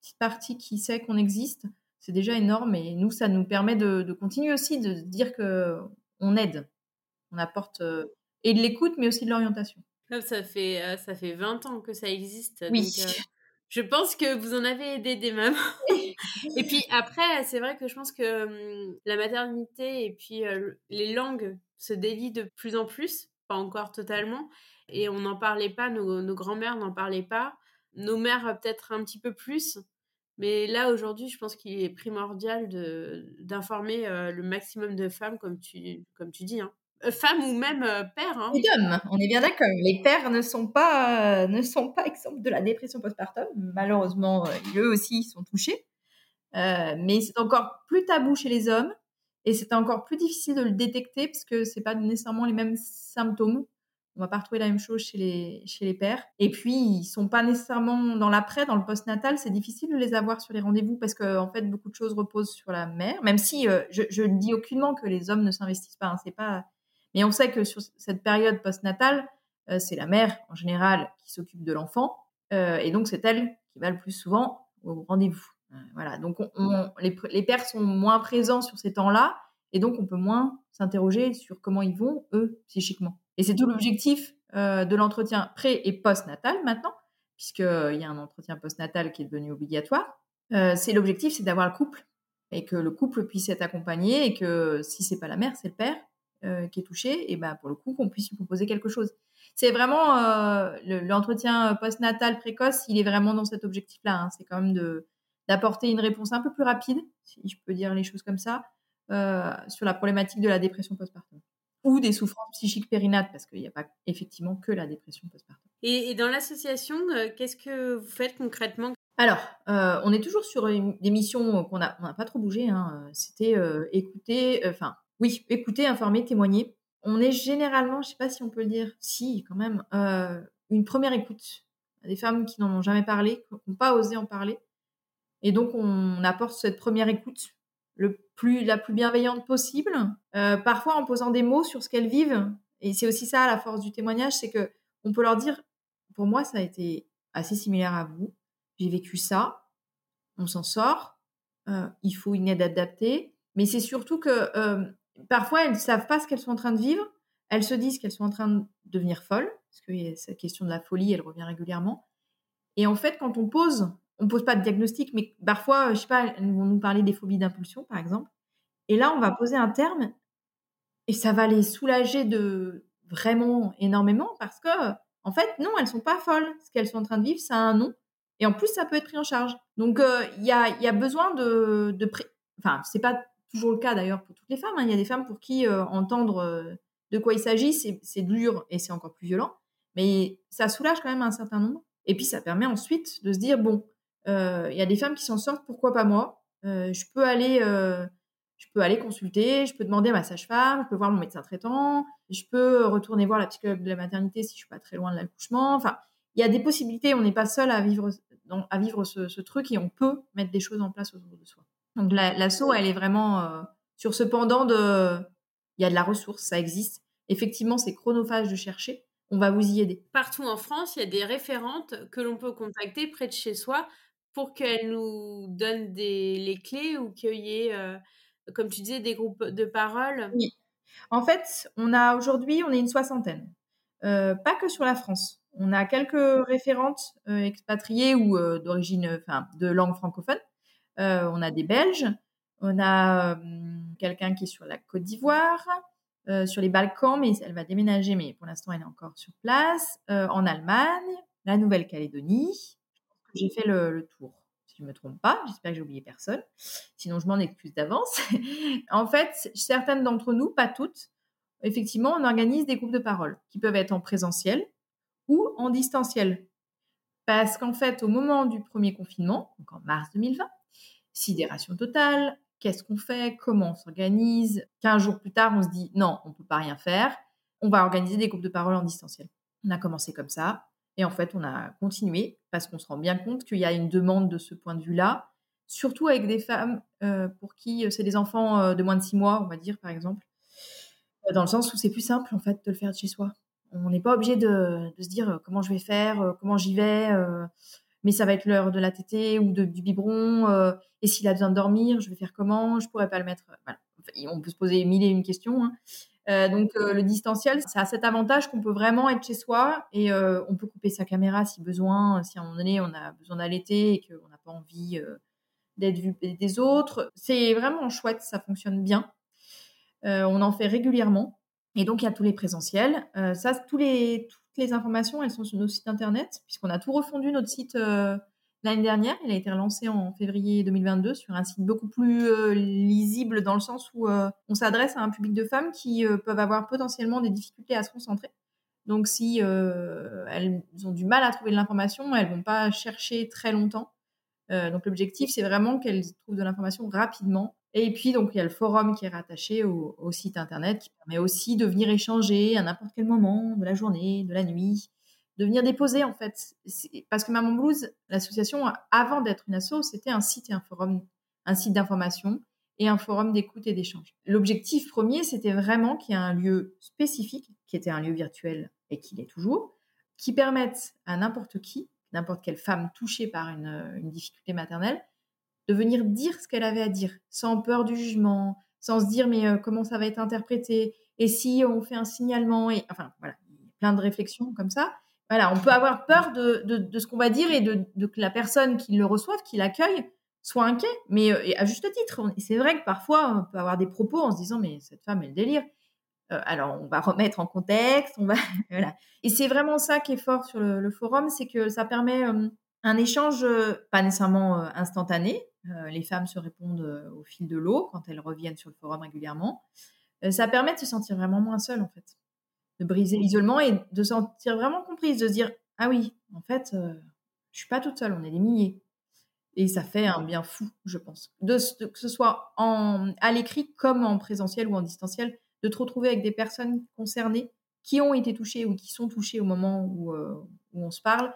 petite partie qui sait qu'on existe, c'est déjà énorme. Et nous, ça nous permet de, continuer aussi de dire que on aide, on apporte euh, et de l'écoute, mais aussi de l'orientation. Ça fait, euh, ça fait 20 ans que ça existe. Oui. Je pense que vous en avez aidé des mamans. *laughs* et puis après, c'est vrai que je pense que hum, la maternité et puis les langues se délie de plus en plus, pas encore totalement. Et on n'en parlait pas, nos, nos grands-mères n'en parlaient pas, nos mères peut-être un petit peu plus. Mais là, aujourd'hui, je pense qu'il est primordial d'informer euh, le maximum de femmes, comme tu, comme tu dis. Hein. Euh, femmes ou même euh, pères. Hein. Et d'hommes, on est bien d'accord. Les pères ne sont pas, ne sont pas exemples de la dépression postpartum. Malheureusement, eux aussi sont touchés. mais c'est encore plus tabou chez les hommes. Et c'est encore plus difficile de le détecter parce que c'est pas nécessairement les mêmes symptômes. On va pas retrouver la même chose chez les, chez les pères. Et puis, ils sont pas nécessairement dans l'après, dans le post-natal. C'est difficile de les avoir sur les rendez-vous parce que, en fait, beaucoup de choses reposent sur la mère. Même si euh, je, ne dis aucunement que les hommes ne s'investissent pas. Hein, c'est pas. Mais on sait que sur cette période post-natale, euh, c'est la mère, en général, qui s'occupe de l'enfant. Euh, et donc, c'est elle qui va le plus souvent au rendez-vous. Euh, voilà, donc les, pères sont moins présents sur ces temps-là, et donc on peut moins s'interroger sur comment ils vont, eux, psychiquement. Et c'est tout l'objectif euh, de l'entretien pré- et post-natal maintenant, puisqu'il y a un entretien post-natal qui est devenu obligatoire. C'est l'objectif, c'est d'avoir le couple, et que le couple puisse être accompagné, et que si c'est pas la mère, c'est le père qui est touché, et ben pour le coup, qu'on puisse lui proposer quelque chose. C'est vraiment l'entretien post-natal précoce, il est vraiment dans cet objectif-là. Hein. C'est quand même de d'apporter une réponse un peu plus rapide, si je peux dire les choses comme ça, euh, sur la problématique de la dépression postpartum ou des souffrances psychiques périnates, parce qu'il n'y a pas effectivement que la dépression postpartum. Et, dans l'association, euh, qu'est-ce que vous faites concrètement? Alors, euh, on est toujours sur des missions qu'on n'a pas trop bougé. Hein. C'était écouter, enfin, oui, écouter, informer, témoigner. On est généralement, je ne sais pas si on peut le dire, si quand même, une première écoute. Des femmes qui n'en ont jamais parlé, qui n'ont pas osé en parler, et donc, on apporte cette première écoute le plus, la plus bienveillante possible, euh, parfois en posant des mots sur ce qu'elles vivent. Et c'est aussi ça la force du témoignage, c'est que on peut leur dire, pour moi, ça a été assez similaire à vous. J'ai vécu ça, on s'en sort. Euh, il faut une aide adaptée, mais c'est surtout que euh, parfois elles ne savent pas ce qu'elles sont en train de vivre. Elles se disent qu'elles sont en train de devenir folles, parce que cette question de la folie, elle revient régulièrement. Et en fait, quand on pose on pose pas de diagnostic, mais parfois, je sais pas, elles vont nous parler des phobies d'impulsion, par exemple. Et là, on va poser un terme et ça va les soulager de vraiment énormément parce que, en fait, non, elles sont pas folles. Ce qu'elles sont en train de vivre, ça a un nom. Et en plus, ça peut être pris en charge. Donc, euh, il y, a, y, a, besoin de, de enfin, c'est pas toujours le cas d'ailleurs pour toutes les femmes. Hein. Il y a des femmes pour qui euh, entendre euh, de quoi il s'agit, c'est dur et c'est encore plus violent. Mais ça soulage quand même un certain nombre. Et puis, ça permet ensuite de se dire, bon, il y a des femmes qui s'en sortent, pourquoi pas moi? Je peux aller je peux aller consulter, je peux demander à ma sage-femme, je peux voir mon médecin traitant, je peux retourner voir la psychologue de la maternité si je suis pas très loin de l'accouchement. Enfin, il y a des possibilités. On n'est pas seul à vivre, à vivre ce, truc et on peut mettre des choses en place autour de soi. Donc l'assaut, elle est vraiment sur ce pendant de, il y a de la ressource, ça existe. Effectivement, c'est chronophage de chercher. On va vous y aider. Partout en France, il y a des référentes que l'on peut contacter près de chez soi pour qu'elle nous donne des, les clés ou qu'il y ait, euh, comme tu disais, des groupes de parole Oui. En fait, on a aujourd'hui, on est une soixantaine. pas que sur la France. On a quelques référentes expatriées ou d'origine, enfin, de langue francophone. On a des Belges, on a quelqu'un qui est sur la Côte d'Ivoire, sur les Balkans, mais elle va déménager, mais pour l'instant, elle est encore sur place. en Allemagne, la Nouvelle-Calédonie. J'ai fait le, tour, si je ne me trompe pas. J'espère que j'ai oublié personne. Sinon, je m'en excuse d'avance. *laughs* en fait, certaines d'entre nous, pas toutes, effectivement, on organise des groupes de parole qui peuvent être en présentiel ou en distanciel. Parce qu'en fait, au moment du premier confinement, donc en mars 2020, sidération totale, qu'est-ce qu'on fait, comment on s'organise. Quinze jours plus tard, on se dit non, on ne peut pas rien faire, on va organiser des groupes de parole en distanciel. On a commencé comme ça, et en fait, on a continué parce qu'on se rend bien compte qu'il y a une demande de ce point de vue-là, surtout avec des femmes euh, pour qui euh, c'est des enfants euh, de moins de six mois, on va dire par exemple, dans le sens où c'est plus simple en fait de le faire de chez soi. On n'est pas obligé de, se dire comment je vais faire, comment j'y vais mais ça va être l'heure de la tétée ou de, du biberon. Euh, et s'il a besoin de dormir, je vais faire comment Je pourrais pas le mettre. Voilà. on peut se poser mille et une questions. Hein. Euh, donc euh, le distanciel, ça a cet avantage qu'on peut vraiment être chez soi et on peut couper sa caméra si besoin, si à un moment donné on a besoin d'allaiter et qu'on n'a pas envie d'être vu des autres. C'est vraiment chouette, ça fonctionne bien. on en fait régulièrement. Et donc, il y a tous les présentiels. ça, tous les, les informations, elles sont sur nos sites internet, puisqu'on a tout refondu notre site euh, l'année dernière. Il a été relancé en février 2022 sur un site beaucoup plus euh, lisible dans le sens où euh, on s'adresse à un public de femmes qui peuvent avoir potentiellement des difficultés à se concentrer. Donc, si elles ont du mal à trouver de l'information, elles vont pas chercher très longtemps. donc, l'objectif, c'est vraiment qu'elles trouvent de l'information rapidement et puis, donc, il y a le forum qui est rattaché au, site internet qui permet aussi de venir échanger à n'importe quel moment de la journée, de la nuit, de venir déposer, en fait. Parce que Maman Blues, l'association, avant d'être une asso, c'était un site et un forum, un site d'information et un forum d'écoute et d'échange. L'objectif premier, c'était vraiment qu'il y ait un lieu spécifique, qui était un lieu virtuel et qui l'est toujours, qui permette à n'importe qui, n'importe quelle femme touchée par une difficulté maternelle, de venir dire ce qu'elle avait à dire, sans peur du jugement, sans se dire mais euh, comment ça va être interprété, et si on fait un signalement, et enfin voilà, plein de réflexions comme ça. Voilà, on peut avoir peur de, de, ce qu'on va dire et de, de, que la personne qui le reçoive, qui l'accueille, soit inquiet, mais euh, à juste titre. C'est vrai que parfois, on peut avoir des propos en se disant mais cette femme, elle délire. Euh, alors, on va remettre en contexte, on va *laughs* voilà. Et c'est vraiment ça qui est fort sur le, forum, c'est que ça permet un échange pas nécessairement instantané, les femmes se répondent euh, au fil de l'eau quand elles reviennent sur le forum régulièrement. Euh, ça permet de se sentir vraiment moins seule, en fait. De briser l'isolement et de se sentir vraiment comprise, de se dire Ah oui, en fait, je suis pas toute seule, on est des milliers. Et ça fait un bien fou, je pense. De, que ce soit en, à l'écrit comme en présentiel ou en distanciel, de te retrouver avec des personnes concernées qui ont été touchées ou qui sont touchées au moment où, où on se parle.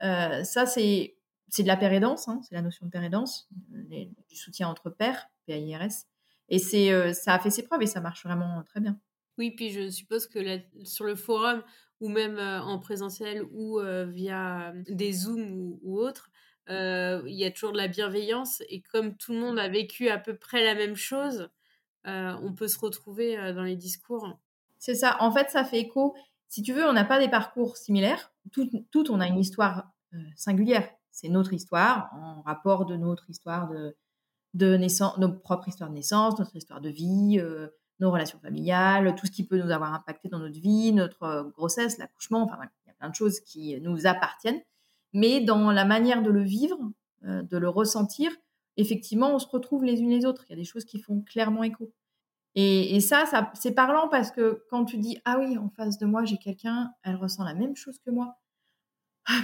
ça, c'est c'est de la pérédance, hein, c'est la notion de pérédance, du soutien entre pairs, PAIRS. Et c'est, euh, ça a fait ses preuves et ça marche vraiment très bien. Oui, puis je suppose que sur le forum ou même euh, en présentiel ou euh, via des Zooms ou, ou autres, il y a toujours de la bienveillance et comme tout le monde a vécu à peu près la même chose, on peut se retrouver dans les discours. C'est ça. En fait, ça fait écho. Si tu veux, on n'a pas des parcours similaires. Toutes, tout, on a une histoire singulière c'est notre histoire en rapport de notre histoire de, de naissance, nos propres histoires de naissance, notre histoire de vie, euh, nos relations familiales, tout ce qui peut nous avoir impacté dans notre vie, notre euh, grossesse, l'accouchement, enfin il y a plein de choses qui nous appartiennent. Mais dans la manière de le vivre, euh, de le ressentir, effectivement, on se retrouve les unes les autres. Il y a des choses qui font clairement écho. Et, et ça, ça c'est parlant parce que quand tu dis ah oui, en face de moi j'ai quelqu'un, elle ressent la même chose que moi ah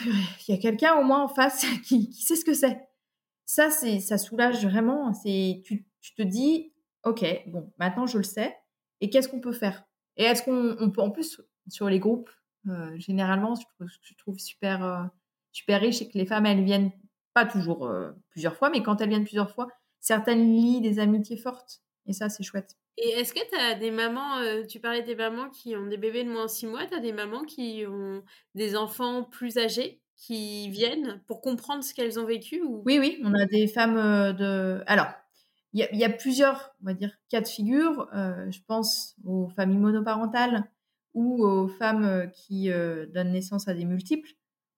il y a quelqu'un au moins en face *laughs* qui, sait ce que c'est. Ça, c'est, ça soulage vraiment. C'est, tu, te dis, ok, bon, maintenant je le sais. Et qu'est-ce qu'on peut faire? Et est-ce qu'on peut, en plus, sur les groupes, euh, généralement, je je trouve super, euh, super riche, et que les femmes, elles viennent pas toujours euh, plusieurs fois, mais quand elles viennent plusieurs fois, certaines lient des amitiés fortes. Et ça, c'est chouette. Et est-ce que tu as des mamans, euh, tu parlais des mamans qui ont des bébés de moins de 6 mois, tu as des mamans qui ont des enfants plus âgés qui viennent pour comprendre ce qu'elles ont vécu ou... Oui, oui, on a des femmes euh, de... Alors, il y, a plusieurs, on va dire, cas de figure. Euh, je pense aux familles monoparentales ou aux femmes qui donnent naissance à des multiples.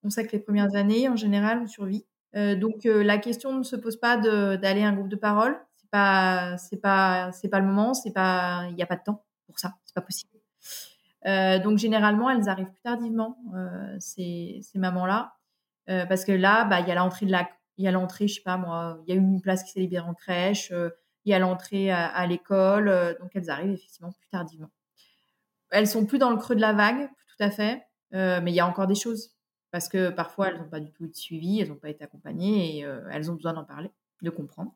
On sait que les premières années, en général, on survit. donc la question ne se pose pas d'aller à un groupe de parole. C'est pas, c'est pas, le moment. C'est pas, il n'y a pas de temps pour ça. C'est pas possible. donc généralement, elles arrivent plus tardivement ces, ces mamans-là, parce que là, bah, il y a l'entrée de la, il y a l'entrée, je sais pas moi, il y a une place qui s'est libérée en crèche, il y a l'entrée à, l'école, euh, donc elles arrivent effectivement plus tardivement. Elles sont plus dans le creux de la vague, tout à fait, euh, mais il y a encore des choses parce que parfois elles n'ont pas du tout été suivies, elles n'ont pas été accompagnées et euh, elles ont besoin d'en parler, de comprendre.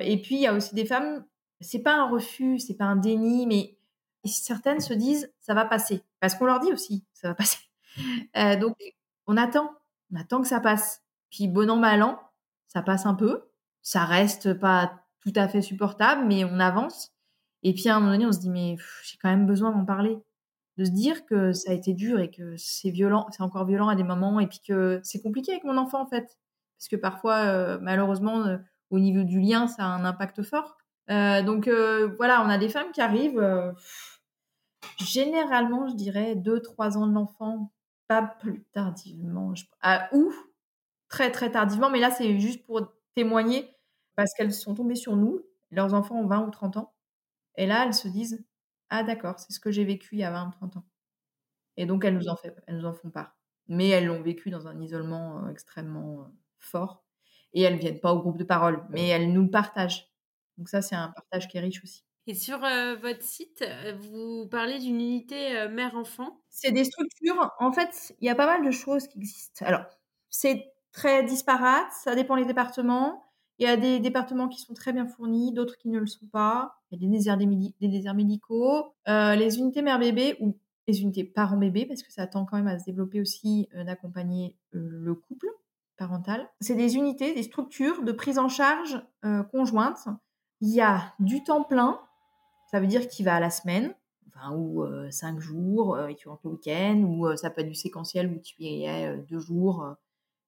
Et puis il y a aussi des femmes, c'est pas un refus, c'est pas un déni, mais certaines se disent ça va passer parce qu'on leur dit aussi ça va passer. *laughs* donc on attend, on attend que ça passe. Puis bon an mal an, ça passe un peu, ça reste pas tout à fait supportable, mais on avance. Et puis à un moment donné, on se dit, mais j'ai quand même besoin d'en parler. De se dire que ça a été dur et que c'est violent, c'est encore violent à des moments, et puis que c'est compliqué avec mon enfant, en fait. Parce que parfois, euh, malheureusement, euh, au niveau du lien, ça a un impact fort. Euh, donc voilà, on a des femmes qui arrivent, généralement, je dirais, 2-3 ans de l'enfant, pas plus tardivement. Ah, ou très très tardivement, mais là, c'est juste pour témoigner parce qu'elles sont tombées sur nous, leurs enfants ont 20 ou 30 ans, et là, elles se disent Ah, d'accord, c'est ce que j'ai vécu il y a 20 ou 30 ans. Et donc, elles nous en, fait, elles nous en font part. Mais elles l'ont vécu dans un isolement euh, extrêmement euh, fort. Et elles ne viennent pas au groupe de parole, mais elles nous partagent. Donc, ça, c'est un partage qui est riche aussi. Et sur euh, votre site, vous parlez d'une unité mère-enfant C'est des structures. En fait, il y a pas mal de choses qui existent. Alors, c'est très disparate, ça dépend des départements. Il y a des départements qui sont très bien fournis, d'autres qui ne le sont pas. Il y a des déserts, des déserts médicaux. Euh, les unités mère-bébé ou les unités parents-bébé, parce que ça tend quand même à se développer aussi euh, d'accompagner euh, le couple C'est des unités, des structures de prise en charge conjointe. Il y a du temps plein, ça veut dire qu'il va à la semaine, ou cinq jours, et tu rentres le week-end, ou ça peut être du séquentiel où tu y es deux jours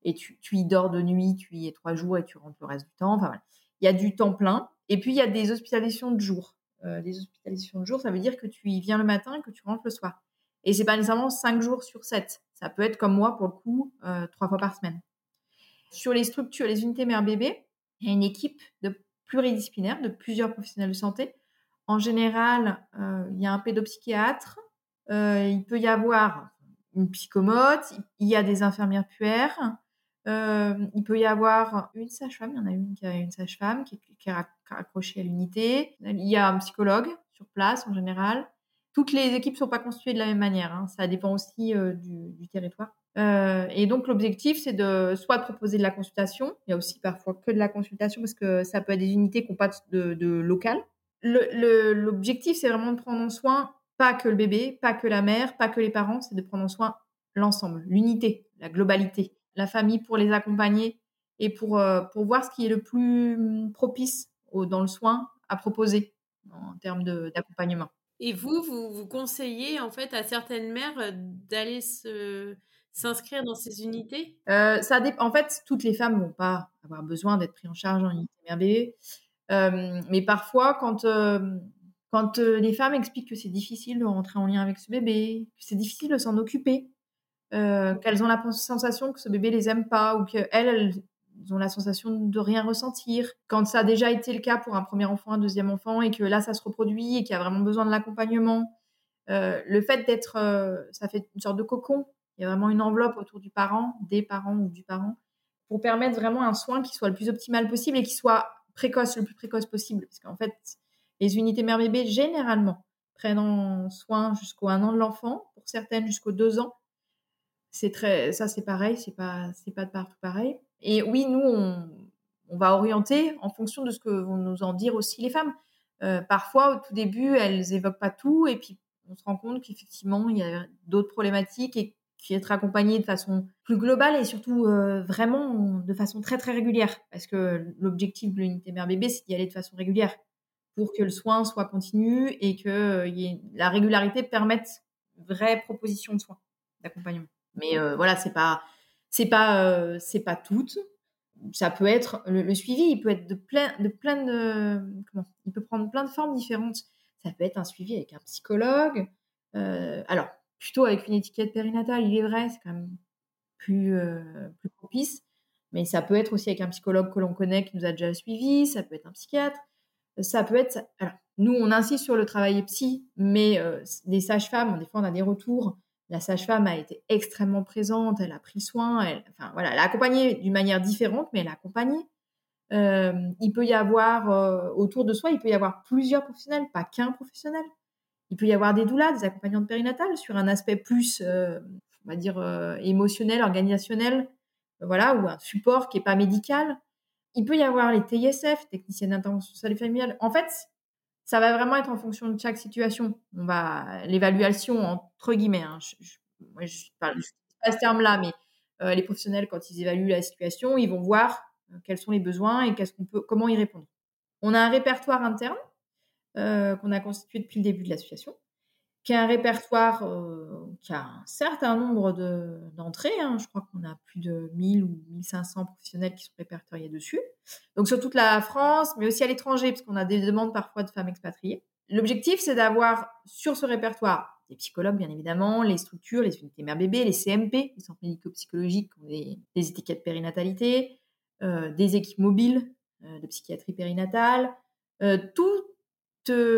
et tu, y dors de nuit, tu y es trois jours et tu rentres le reste du temps. Enfin, Il y a du temps plein. Et puis, il y a des hospitalisations de jour. Euh, des hospitalisations de jour, ça veut dire que tu y viens le matin et que tu rentres le soir. Et c'est pas nécessairement cinq jours sur sept. Ça peut être comme moi, pour le coup, euh, trois fois par semaine. Sur les structures, les unités mère-bébé, il y a une équipe de pluridisciplinaire de plusieurs professionnels de santé. En général, euh, il y a un pédopsychiatre, il peut y avoir une psychomote, il y a des infirmières puères, euh, il peut y avoir une sage-femme, il y en a une qui a une sage-femme qui, est accrochée à l'unité. Il y a un psychologue sur place en général. Toutes les équipes ne sont pas constituées de la même manière. Hein. Ça dépend aussi euh, du, territoire. Euh, et donc l'objectif, c'est de soit de proposer de la consultation. Il y a aussi parfois que de la consultation parce que ça peut être des unités qui n'ont pas de, de local. L'objectif, c'est vraiment de prendre en soin pas que le bébé, pas que la mère, pas que les parents, c'est de prendre en soin l'ensemble, l'unité, la globalité la famille pour les accompagner et pour, euh, pour voir ce qui est le plus propice dans le soin à proposer en termes d'accompagnement. Et vous, vous, vous conseillez en fait à certaines mères euh, d'aller se s'inscrire dans ces unités? Euh, ça En fait, toutes les femmes vont pas avoir besoin d'être prises en charge en unité mère bébé, mais parfois quand quand les femmes expliquent que c'est difficile de rentrer en lien avec ce bébé, que c'est difficile de s'en occuper, euh, qu'elles ont la sensation que ce bébé les aime pas ou qu'elles, elles ont la sensation de rien ressentir. Quand ça a déjà été le cas pour un premier enfant, un deuxième enfant, et que là, ça se reproduit et qu'il y a vraiment besoin de l'accompagnement, euh, le fait d'être, euh, ça fait une sorte de cocon. Il y a vraiment une enveloppe autour du parent, des parents ou du parent, pour permettre vraiment un soin qui soit le plus optimal possible et qui soit précoce, le plus précoce possible. Parce qu'en fait, les unités mère-bébé, généralement, prennent soin jusqu'au un an de l'enfant, pour certaines jusqu'aux deux ans c'est très, ça c'est pareil, c'est pas, c'est pas de partout pareil. Et oui, nous on, on, va orienter en fonction de ce que vont nous en dire aussi les femmes. Euh, parfois, au tout début, elles évoquent pas tout, et puis on se rend compte qu'effectivement, il y a d'autres problématiques et être accompagné de façon plus globale et surtout euh, vraiment de façon très très régulière. Parce que l'objectif de l'unité mère-bébé, c'est d'y aller de façon régulière pour que le soin soit continu et que euh, la régularité permette vraie proposition de soins, d'accompagnement. Mais euh, voilà, c'est pas, c'est pas, c'est pas toutes. Ça peut être le, suivi, il peut être de plein, de plein de, comment Il peut prendre plein de formes différentes. Ça peut être un suivi avec un psychologue. alors, plutôt avec une étiquette périnatale, il est vrai, c'est quand même plus, plus propice. Mais ça peut être aussi avec un psychologue que l'on connaît qui nous a déjà suivis, ça peut être un psychiatre, ça peut être. Alors, nous, on insiste sur le travail psy, mais des sages-femmes, des fois, on a des retours. La sage-femme a été extrêmement présente, elle a pris soin, elle, enfin voilà, elle a accompagné d'une manière différente, mais elle a accompagné. il peut y avoir autour de soi, il peut y avoir plusieurs professionnels, pas qu'un professionnel. Il peut y avoir des doulas, des accompagnantes périnatales sur un aspect plus, on va dire, émotionnel, organisationnel, voilà, ou un support qui n'est pas médical. Il peut y avoir les TISF, techniciennes d'intervention sociale et familiale. En fait, ça va vraiment être en fonction de chaque situation. On va l'évaluation entre guillemets. Hein, je, je, moi, je parle pas ce terme-là, mais euh, les professionnels, quand ils évaluent la situation, ils vont voir euh, quels sont les besoins et qu'est-ce qu'on peut, comment y répondre. On a un répertoire interne euh, qu'on a constitué depuis le début de l'association qui a un répertoire euh, qui a un certain nombre d'entrées. hein. Je crois qu'on a plus de 1000 ou 1500 professionnels qui sont répertoriés dessus. Donc sur toute la France, mais aussi à l'étranger, parce qu'on a des demandes parfois de femmes expatriées. L'objectif, c'est d'avoir sur ce répertoire des psychologues, bien évidemment, les structures, les unités mère-bébé, les CMP, les centres médico-psychologiques, des, des étiquettes périnatalité, euh, des équipes mobiles de psychiatrie périnatale, tout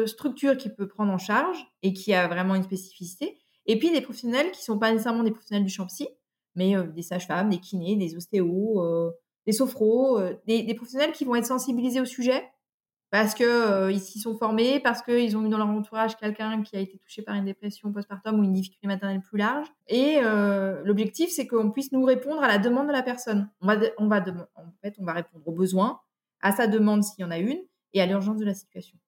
structure qui peut prendre en charge et qui a vraiment une spécificité. Et puis des professionnels qui sont pas nécessairement des professionnels du champ psy, mais euh, des sages-femmes, des kinés, des ostéos, euh, des sophros, euh, des, professionnels qui vont être sensibilisés au sujet parce que ils s'y sont formés, parce qu'ils ont eu dans leur entourage quelqu'un qui a été touché par une dépression postpartum ou une difficulté maternelle plus large. Et l'objectif, c'est qu'on puisse nous répondre à la demande de la personne. On va, on va, en fait, on va répondre aux besoins, à sa demande s'il y en a une, et à l'urgence de la situation.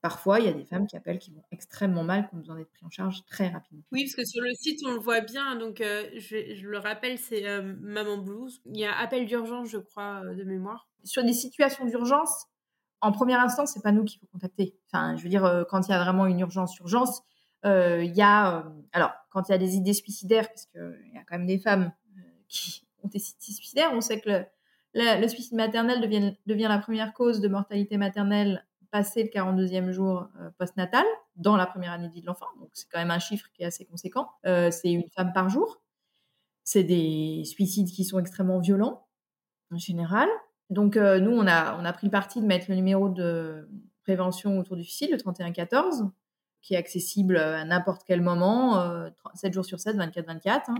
Parfois, il y a des femmes qui appellent qui vont extrêmement mal, qui ont besoin d'être pris en charge très rapidement. Oui, parce que sur le site, on le voit bien. Donc, euh, je, le rappelle, c'est euh, Maman Blues. Il y a appel d'urgence, je crois, euh, de mémoire. Sur des situations d'urgence, en première instance, c'est pas nous qu'il faut contacter. Enfin, je veux dire, quand il y a vraiment une urgence, urgence, il y a, alors, quand il y a des idées suicidaires, parce qu'il y a quand même des femmes qui *laughs* ont des idées suicidaires, on sait que le, le suicide maternel devient, devient la première cause de mortalité maternelle passer le 42e jour euh, postnatal dans la première année de vie de l'enfant. Donc, c'est quand même un chiffre qui est assez conséquent. Euh, c'est une femme par jour. C'est des suicides qui sont extrêmement violents, en général. Donc, euh, nous, on a, on a pris le parti de mettre le numéro de prévention autour du suicide, le 3114, qui est accessible à n'importe quel moment, 7 jours sur 7, 24-24. Hein.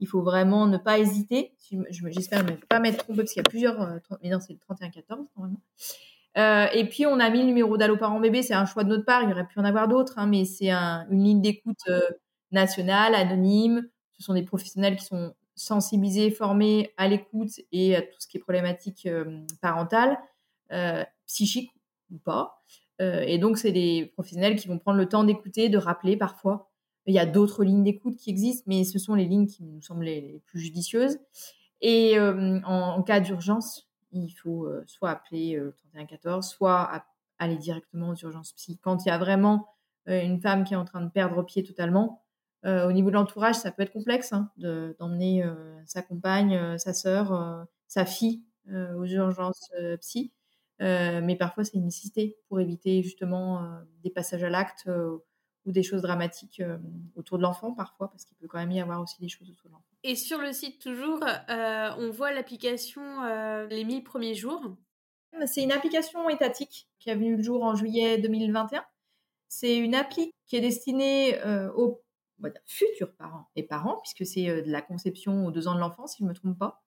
Il faut vraiment ne pas hésiter. J'espère ne pas mettre trompé parce qu'il y a plusieurs. mais non, c'est le 3114, normalement. Euh, et puis, on a mis le numéro d'Allo Parents Bébé. C'est un choix de notre part. Il aurait pu en avoir d'autres, hein, mais c'est une ligne d'écoute euh, nationale, anonyme. Ce sont des professionnels qui sont sensibilisés, formés à l'écoute et à tout ce qui est problématique euh, parentale, psychique ou pas. et donc, c'est des professionnels qui vont prendre le temps d'écouter, de rappeler parfois. Il y a d'autres lignes d'écoute qui existent, mais ce sont les lignes qui nous semblent les, plus judicieuses. Et en, cas d'urgence, il faut soit appeler le 3114, soit aller directement aux urgences psy. Quand il y a vraiment une femme qui est en train de perdre pied totalement, au niveau de l'entourage, ça peut être complexe hein, d'emmener sa compagne, sa sœur, sa fille aux urgences psy. mais parfois, c'est une nécessité pour éviter justement des passages à l'acte ou des choses dramatiques autour de l'enfant parfois, parce qu'il peut quand même y avoir aussi des choses autour de l'enfant. Et sur le site toujours, euh, on voit l'application euh, les 1000 premiers jours. C'est une application étatique qui a vu le jour en juillet 2021. C'est une appli qui est destinée euh, aux futurs parents et parents, puisque c'est de la conception aux deux ans de l'enfant, si je ne me trompe pas.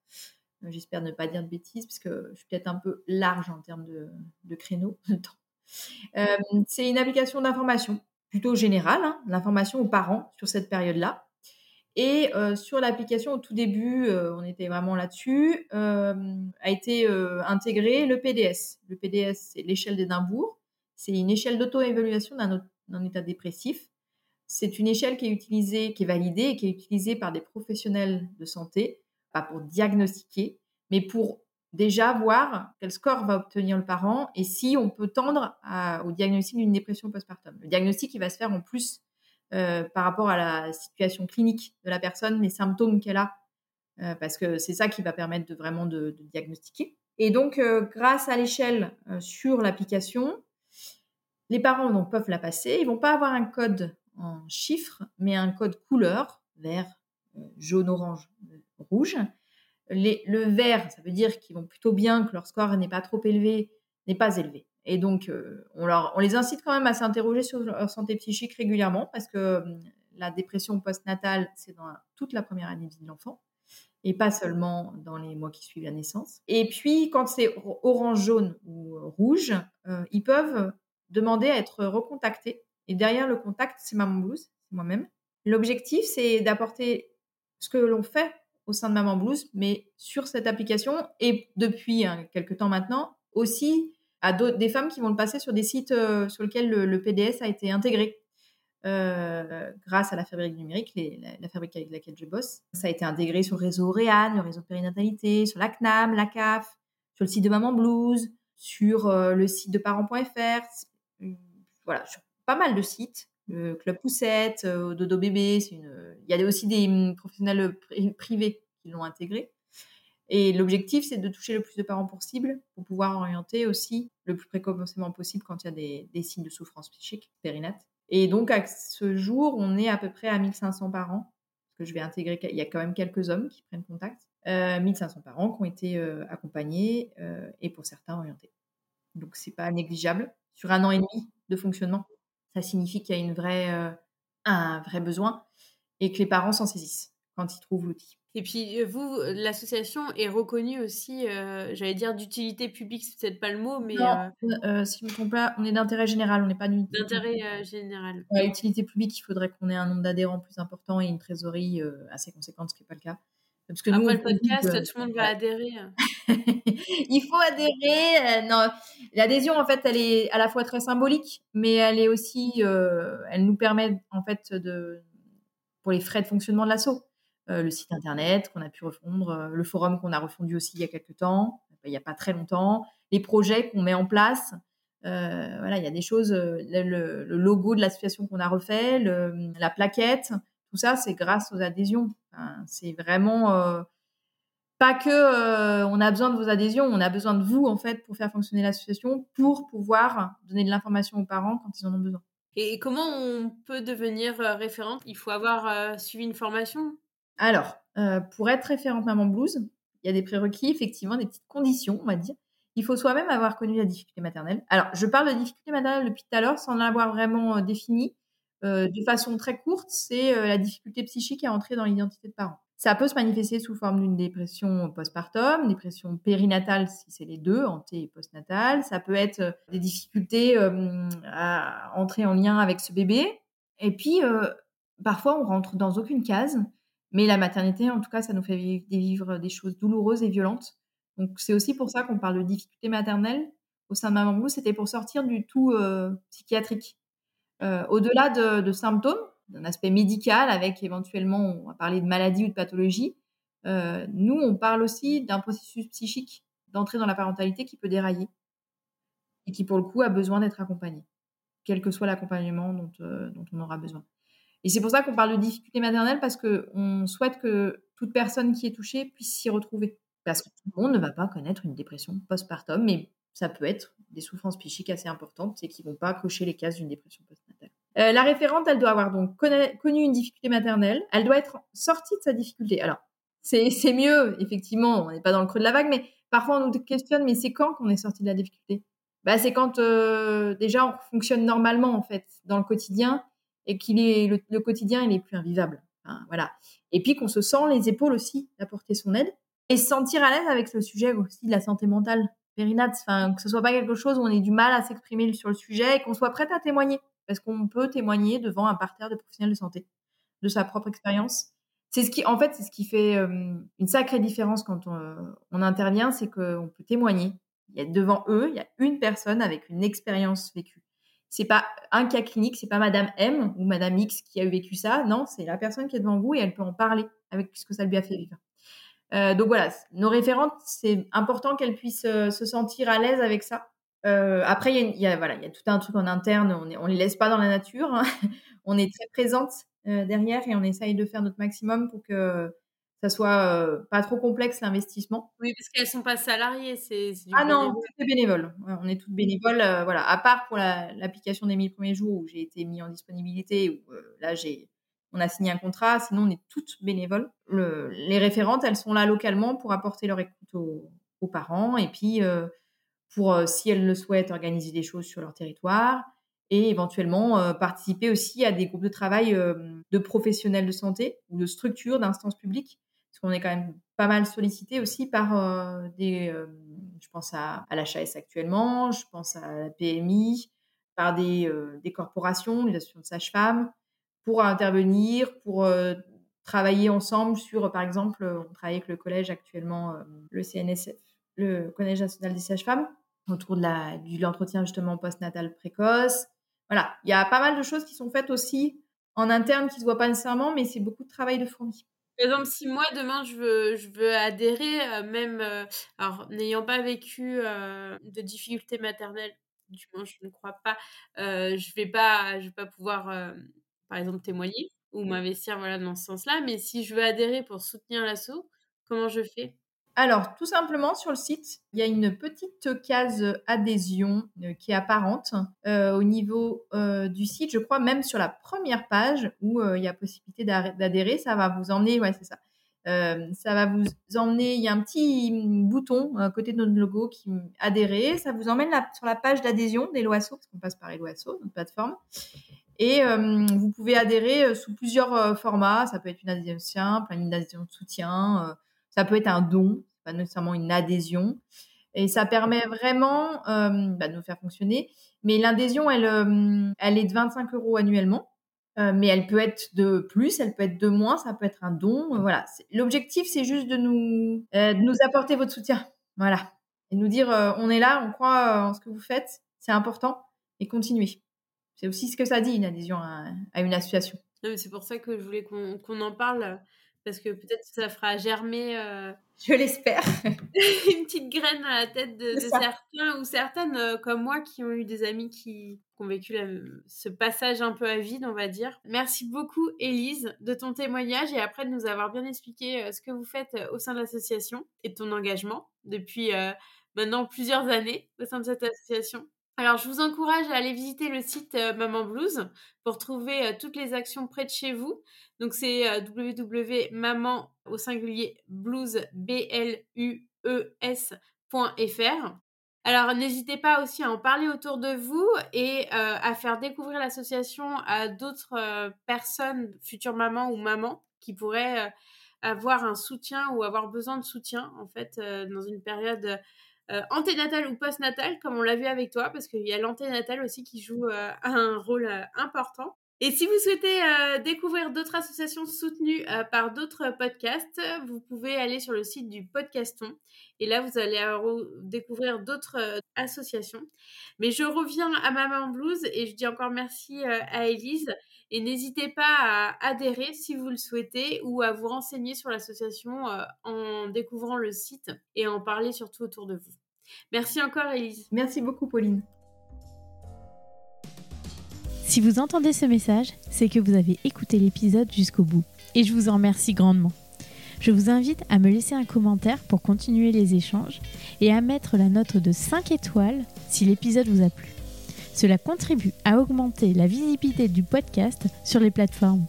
J'espère ne pas dire de bêtises, parce que je suis peut-être un peu large en termes de, de créneau *laughs* de temps. c'est une application d'information plutôt générale, hein, l'information aux parents sur cette période-là. Et sur l'application, au tout début, on était vraiment là-dessus, a été intégré le PDS. Le PDS, c'est l'échelle d'Édimbourg. C'est une échelle d'auto-évaluation d'un état dépressif. C'est une échelle qui est utilisée, qui est validée et qui est utilisée par des professionnels de santé, pas pour diagnostiquer, mais pour déjà voir quel score va obtenir le parent et si on peut tendre au diagnostic d'une dépression postpartum. Le diagnostic, va se faire en plus euh, par rapport à la situation clinique de la personne, les symptômes qu'elle a, euh, parce que c'est ça qui va permettre de vraiment de, diagnostiquer. Et donc, euh, grâce à l'échelle sur l'application, les parents donc, peuvent la passer. Ils vont pas avoir un code en chiffres, mais un code couleur, vert, jaune, orange, euh, rouge. le vert, ça veut dire qu'ils vont plutôt bien, que leur score n'est pas trop élevé, n'est pas élevé. Et donc, on, leur, on les incite quand même à s'interroger sur leur santé psychique régulièrement parce que hum, la dépression postnatale, c'est dans toute la première année de vie de l'enfant et pas seulement dans les mois qui suivent la naissance. Et puis, quand c'est orange, jaune ou rouge, ils peuvent demander à être recontactés. Et derrière le contact, c'est Maman Blues, c'est moi-même. L'objectif, c'est d'apporter ce que l'on fait au sein de Maman Blues, mais sur cette application et depuis hein, quelques temps maintenant, aussi à des femmes qui vont le passer sur des sites euh, sur lesquels le, PDS a été intégré. Euh, grâce à la fabrique numérique, la, fabrique avec laquelle je bosse. Ça a été intégré sur le réseau REAN, le réseau de périnatalité, sur la CNAM, la CAF, sur le site de Maman Blues, sur euh, le site de parents.fr, voilà, sur pas mal de sites. Le Club Poussette, euh, Dodo Bébé, une... il y a aussi des hum, professionnels privés qui l'ont intégré. Et l'objectif, c'est de toucher le plus de parents possible pour pouvoir orienter aussi le plus précocement possible quand il y a des, signes de souffrance psychique, périnate. Et donc, à ce jour, on est à peu près à 1500 parents, parce que je vais intégrer, il y a quand même quelques hommes qui prennent contact, euh, 1500 parents qui ont été euh, accompagnés euh, et pour certains orientés. Donc, c'est pas négligeable. Sur un an et demi de fonctionnement, ça signifie qu'il y a une vraie, euh, un vrai besoin et que les parents s'en saisissent quand ils trouvent l'outil. Et puis, euh, vous, l'association est reconnue aussi, euh, j'allais dire d'utilité publique, c'est peut-être pas le mot, mais. Non, euh, si je ne me trompe pas, on est d'intérêt général, on n'est pas d'intérêt général. Ouais, utilité publique, il faudrait qu'on ait un nombre d'adhérents plus important et une trésorerie assez conséquente, ce qui n'est pas le cas. Parce que Après le podcast, tout le monde va adhérer. *laughs* il faut adhérer. non, l'adhésion, en fait, elle est à la fois très symbolique, mais elle est aussi, elle nous permet, en fait, de, pour les frais de fonctionnement de l'assaut euh, le site internet qu'on a pu refondre, euh, le forum qu'on a refondu aussi il y a quelques temps, il n'y a pas très longtemps, les projets qu'on met en place. Euh, voilà, il y a des choses, le, logo de l'association qu'on a refait, la plaquette, tout ça, c'est grâce aux adhésions. c'est vraiment pas que on a besoin de vos adhésions, on a besoin de vous en fait pour faire fonctionner l'association, pour pouvoir donner de l'information aux parents quand ils en ont besoin. Et comment on peut devenir référente? Il faut avoir suivi une formation? Alors, euh, pour être référente Maman Blues, il y a des prérequis, effectivement, des petites conditions, on va dire. Il faut soi-même avoir connu la difficulté maternelle. Alors, je parle de difficulté maternelle depuis tout à l'heure sans l'avoir vraiment euh, définie. Euh, de façon très courte, c'est la difficulté psychique à entrer dans l'identité de parent. Ça peut se manifester sous forme d'une dépression postpartum, dépression périnatale si c'est les deux, anté et postnatale. Ça peut être des difficultés à entrer en lien avec ce bébé. Et puis, parfois, on rentre dans aucune case mais la maternité, en tout cas, ça nous fait vivre des choses douloureuses et violentes. Donc, c'est aussi pour ça qu'on parle de difficultés maternelles au sein de Maman. C'était pour sortir du tout euh, psychiatrique. Euh, au-delà de, symptômes, d'un aspect médical, avec éventuellement, on va parler de maladie ou de pathologie, euh, nous, on parle aussi d'un processus psychique d'entrée dans la parentalité qui peut dérailler et qui, pour le coup, a besoin d'être accompagné, quel que soit l'accompagnement dont, dont on aura besoin. Et c'est pour ça qu'on parle de difficulté maternelle parce qu'on souhaite que toute personne qui est touchée puisse s'y retrouver. Parce que tout le monde ne va pas connaître une dépression postpartum, mais ça peut être des souffrances psychiques assez importantes et qui ne vont pas cocher les cases d'une dépression postnatale. Euh, la référente, elle doit avoir donc connu une difficulté maternelle. Elle doit être sortie de sa difficulté. Alors, c'est mieux, effectivement, on n'est pas dans le creux de la vague, mais parfois on nous questionne, mais c'est quand qu'on est sorti de la difficulté? Bah, C'est quand euh, déjà on fonctionne normalement, en fait, dans le quotidien et qu'il est le, quotidien il est plus invivable. voilà. Et puis qu'on se sent les épaules aussi d'apporter son aide et se sentir à l'aise avec le sujet aussi de la santé mentale périnate. Que ce soit pas quelque chose où on ait du mal à s'exprimer sur le sujet et qu'on soit prête à témoigner parce qu'on peut témoigner devant un parterre de professionnels de santé de sa propre expérience. C'est ce qui, en fait, c'est ce qui fait euh, une sacrée différence quand on, intervient, c'est qu'on peut témoigner. Il y a devant eux, il y a une personne avec une expérience vécue c'est pas un cas clinique, c'est pas Madame M ou Madame X qui a vécu ça. Non, c'est la personne qui est devant vous et elle peut en parler avec ce que ça lui a fait vivre. Euh, donc voilà, nos référentes, c'est important qu'elles puissent euh, se sentir à l'aise avec ça. Euh, après, il y, a, voilà, il y a tout un truc en interne. On ne on les laisse pas dans la nature. Hein. *laughs* on est très présente derrière et on essaye de faire notre maximum pour que ça soit pas trop complexe l'investissement. Oui, parce qu'elles sont pas salariées, c'est Ah non, c'est bénévole. on est toutes bénévoles, voilà. À part pour l'application des 1000 premiers jours où j'ai été mis en disponibilité, où là j'ai on a signé un contrat, sinon on est toutes bénévoles. les référentes, elles sont là localement pour apporter leur écoute aux, parents et puis pour, si elles le souhaitent, organiser des choses sur leur territoire et éventuellement participer aussi à des groupes de travail de professionnels de santé ou de structures, d'instances publiques, parce qu'on est quand même pas mal sollicité aussi par des, je pense à, à l'HAS actuellement, je pense à la PMI, par des, des corporations, les associations de sages-femmes, pour intervenir, pour travailler ensemble sur, par exemple, on travaille avec le collège actuellement, le CNSF, le Collège national des sages-femmes, autour de la, de l'entretien justement post-natal précoce, voilà, il y a pas mal de choses qui sont faites aussi en interne qui se voient pas nécessairement, mais c'est beaucoup de travail de fourmi. Par exemple, si moi demain je veux, je veux adhérer, euh, même euh, alors n'ayant pas vécu euh, de difficultés maternelles, du moins je ne crois pas, je vais pas, je vais pas pouvoir, par exemple, témoigner ou m'investir voilà dans ce sens-là. Mais si je veux adhérer pour soutenir l'assaut, comment je fais? Alors, tout simplement, sur le site, il y a une petite case adhésion euh, qui est apparente euh, au niveau euh, du site. Je crois même sur la première page où il y a possibilité d'adhérer, ça va vous emmener, ouais, c'est ça. ça va vous emmener, il y a un petit bouton à côté de notre logo qui adhérer. Ça vous emmène sur la page d'adhésion des Loasso, parce qu'on passe par Eloasso, notre plateforme. Et vous pouvez adhérer sous plusieurs formats. Ça peut être une adhésion simple, une adhésion de soutien ça peut être un don, pas nécessairement une adhésion. Et ça permet vraiment euh, bah, de nous faire fonctionner. Mais l'adhésion, elle, euh, elle est de 25 euros annuellement. Euh, mais elle peut être de plus, elle peut être de moins, ça peut être un don. voilà. L'objectif, c'est juste de nous, de nous apporter votre soutien. Voilà. Et nous dire, on est là, on croit en ce que vous faites, c'est important, et continuez. C'est aussi ce que ça dit, une adhésion à, une association. C'est pour ça que je voulais qu'on en parle parce que peut-être ça fera germer. Euh, *laughs* je l'espère. une petite graine à la tête de, certains ou certaines euh, comme moi qui ont eu des amis qui, ont vécu ce passage un peu à vide, on va dire. Merci beaucoup, Élise, de ton témoignage et après de nous avoir bien expliqué euh, ce que vous faites au sein de l'association et de ton engagement depuis maintenant plusieurs années au sein de cette association. Alors, je vous encourage à aller visiter le site Maman Blues pour trouver toutes les actions près de chez vous. Donc, c'est www.maman au singulier blues, e. Alors, n'hésitez pas aussi à en parler autour de vous et à faire découvrir l'association à d'autres personnes, futures mamans ou mamans, qui pourraient avoir un soutien ou avoir besoin de soutien, en fait, dans une période euh, anténatal ou postnatal, comme on l'a vu avec toi, parce qu'il y a l'anténatal aussi qui joue euh, un rôle euh, important. Et si vous souhaitez découvrir d'autres associations soutenues par d'autres podcasts, vous pouvez aller sur le site du Podcaston. Et là, vous allez découvrir d'autres associations. Mais je reviens à Maman Blues et je dis encore merci à Elise. Et n'hésitez pas à adhérer si vous le souhaitez ou à vous renseigner sur l'association euh, en découvrant le site et en parler surtout autour de vous. Merci encore Elise. Merci beaucoup Pauline. Si vous entendez ce message, c'est que vous avez écouté l'épisode jusqu'au bout. Et je vous en remercie grandement. Je vous invite à me laisser un commentaire pour continuer les échanges et à mettre la note de 5 étoiles si l'épisode vous a plu. Cela contribue à augmenter la visibilité du podcast sur les plateformes.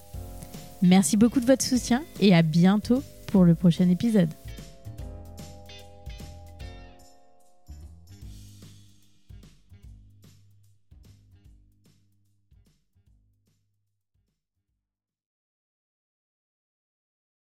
Merci beaucoup de votre soutien et à bientôt pour le prochain épisode.